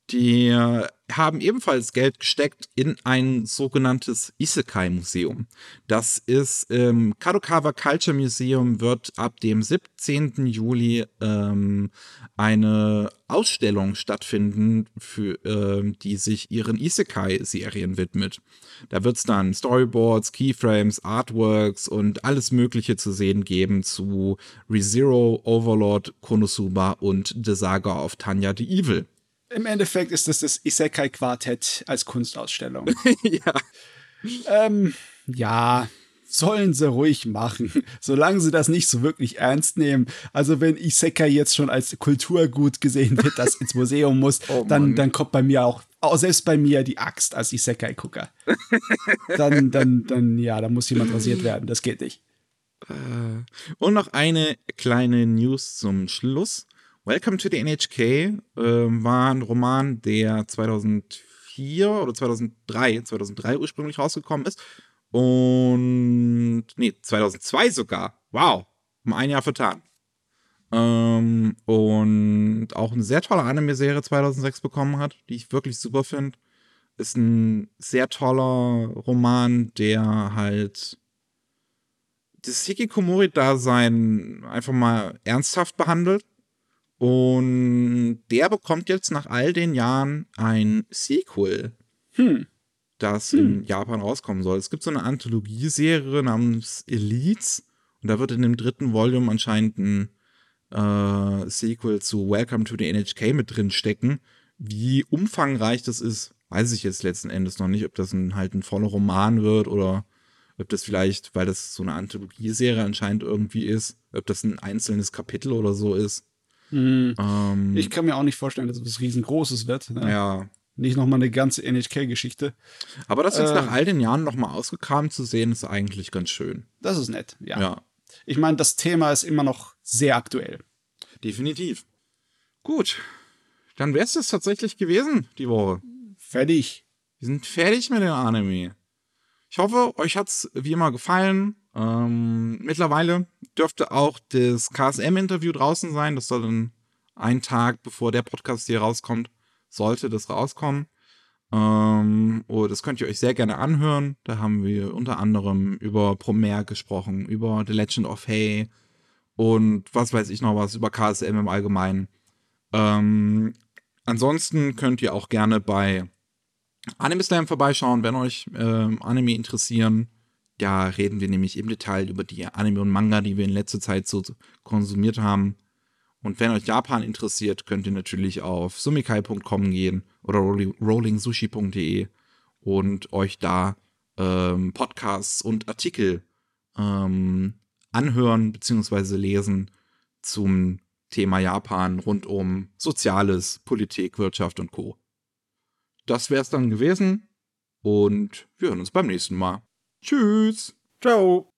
Die äh, haben ebenfalls Geld gesteckt in ein sogenanntes Isekai-Museum. Das ist ähm, Kadokawa Culture Museum wird ab dem 17. Juli ähm, eine Ausstellung stattfinden, für, ähm, die sich ihren Isekai-Serien widmet. Da wird es dann Storyboards, Keyframes, Artworks und alles Mögliche zu sehen geben zu ReZero, Overlord, Konosuba und The Saga of Tanya the Evil. Im Endeffekt ist das das Isekai-Quartett als Kunstausstellung. *laughs* ja. ähm, ja, sollen sie ruhig machen, *laughs* solange sie das nicht so wirklich ernst nehmen. Also wenn Isekai jetzt schon als Kulturgut gesehen wird, das ins Museum muss, *laughs* Oh dann, dann kommt bei mir auch, auch selbst bei mir die Axt als Isekai-Gucker. dann, dann, dann, ja, da muss jemand rasiert werden, das geht nicht. Und noch eine kleine News zum Schluss. Welcome to the NHK ähm, war ein Roman, der 2004 oder 2003, 2003 ursprünglich rausgekommen ist. Und, nee, 2002 sogar. Wow, um ein Jahr vertan. Ähm, und auch eine sehr tolle Anime-Serie 2006 bekommen hat, die ich wirklich super finde. Ist ein sehr toller Roman, der halt das Hikikomori-Dasein einfach mal ernsthaft behandelt. Und der bekommt jetzt nach all den Jahren ein Sequel, Hm. das in Japan rauskommen soll. Es gibt so eine Anthologieserie namens Elites. Und da wird in dem dritten Volume anscheinend ein äh, Sequel zu Welcome to the NHK mit drin stecken. Wie umfangreich das ist, weiß ich jetzt letzten Endes noch nicht, ob das ein, halt ein voller Roman wird oder ob das vielleicht, weil das so eine Anthologieserie anscheinend irgendwie ist, ob das ein einzelnes Kapitel oder so ist. Hm. Ähm, Ich kann mir auch nicht vorstellen, dass es was riesengroßes wird. Ne? ja. Nicht nochmal eine ganze NHK-Geschichte. Aber das jetzt Äh. nach all den Jahren nochmal ausgekramt zu sehen, ist eigentlich ganz schön. Das ist nett, ja. Ja, Ich meine, das Thema ist immer noch sehr aktuell. definitiv. Gut. Dann wäre es das tatsächlich gewesen, die Woche. Fertig. Wir sind fertig mit dem Anime. Ich hoffe, euch hat's wie immer gefallen. Ähm, mittlerweile dürfte auch das KSM-Interview draußen sein. Das soll dann einen Tag bevor der Podcast hier rauskommt, sollte das rauskommen. Ähm, oh, das könnt ihr euch sehr gerne anhören. Da haben wir unter anderem über Promare gesprochen, über The Legend of Hay und was weiß ich noch was, über KSM im Allgemeinen. Ähm, ansonsten könnt ihr auch gerne bei Anime Slam vorbeischauen, wenn euch ähm, Anime interessieren. Da reden wir nämlich im Detail über die Anime und Manga, die wir in letzter Zeit so konsumiert haben. Und wenn euch Japan interessiert, könnt ihr natürlich auf sumikai.com gehen oder rollingsushi.de und euch da ähm, Podcasts und Artikel ähm, anhören bzw. lesen zum Thema Japan rund um Soziales, Politik, Wirtschaft und Co. Das wäre es dann gewesen und wir hören uns beim nächsten Mal. Tschüss. Ciao.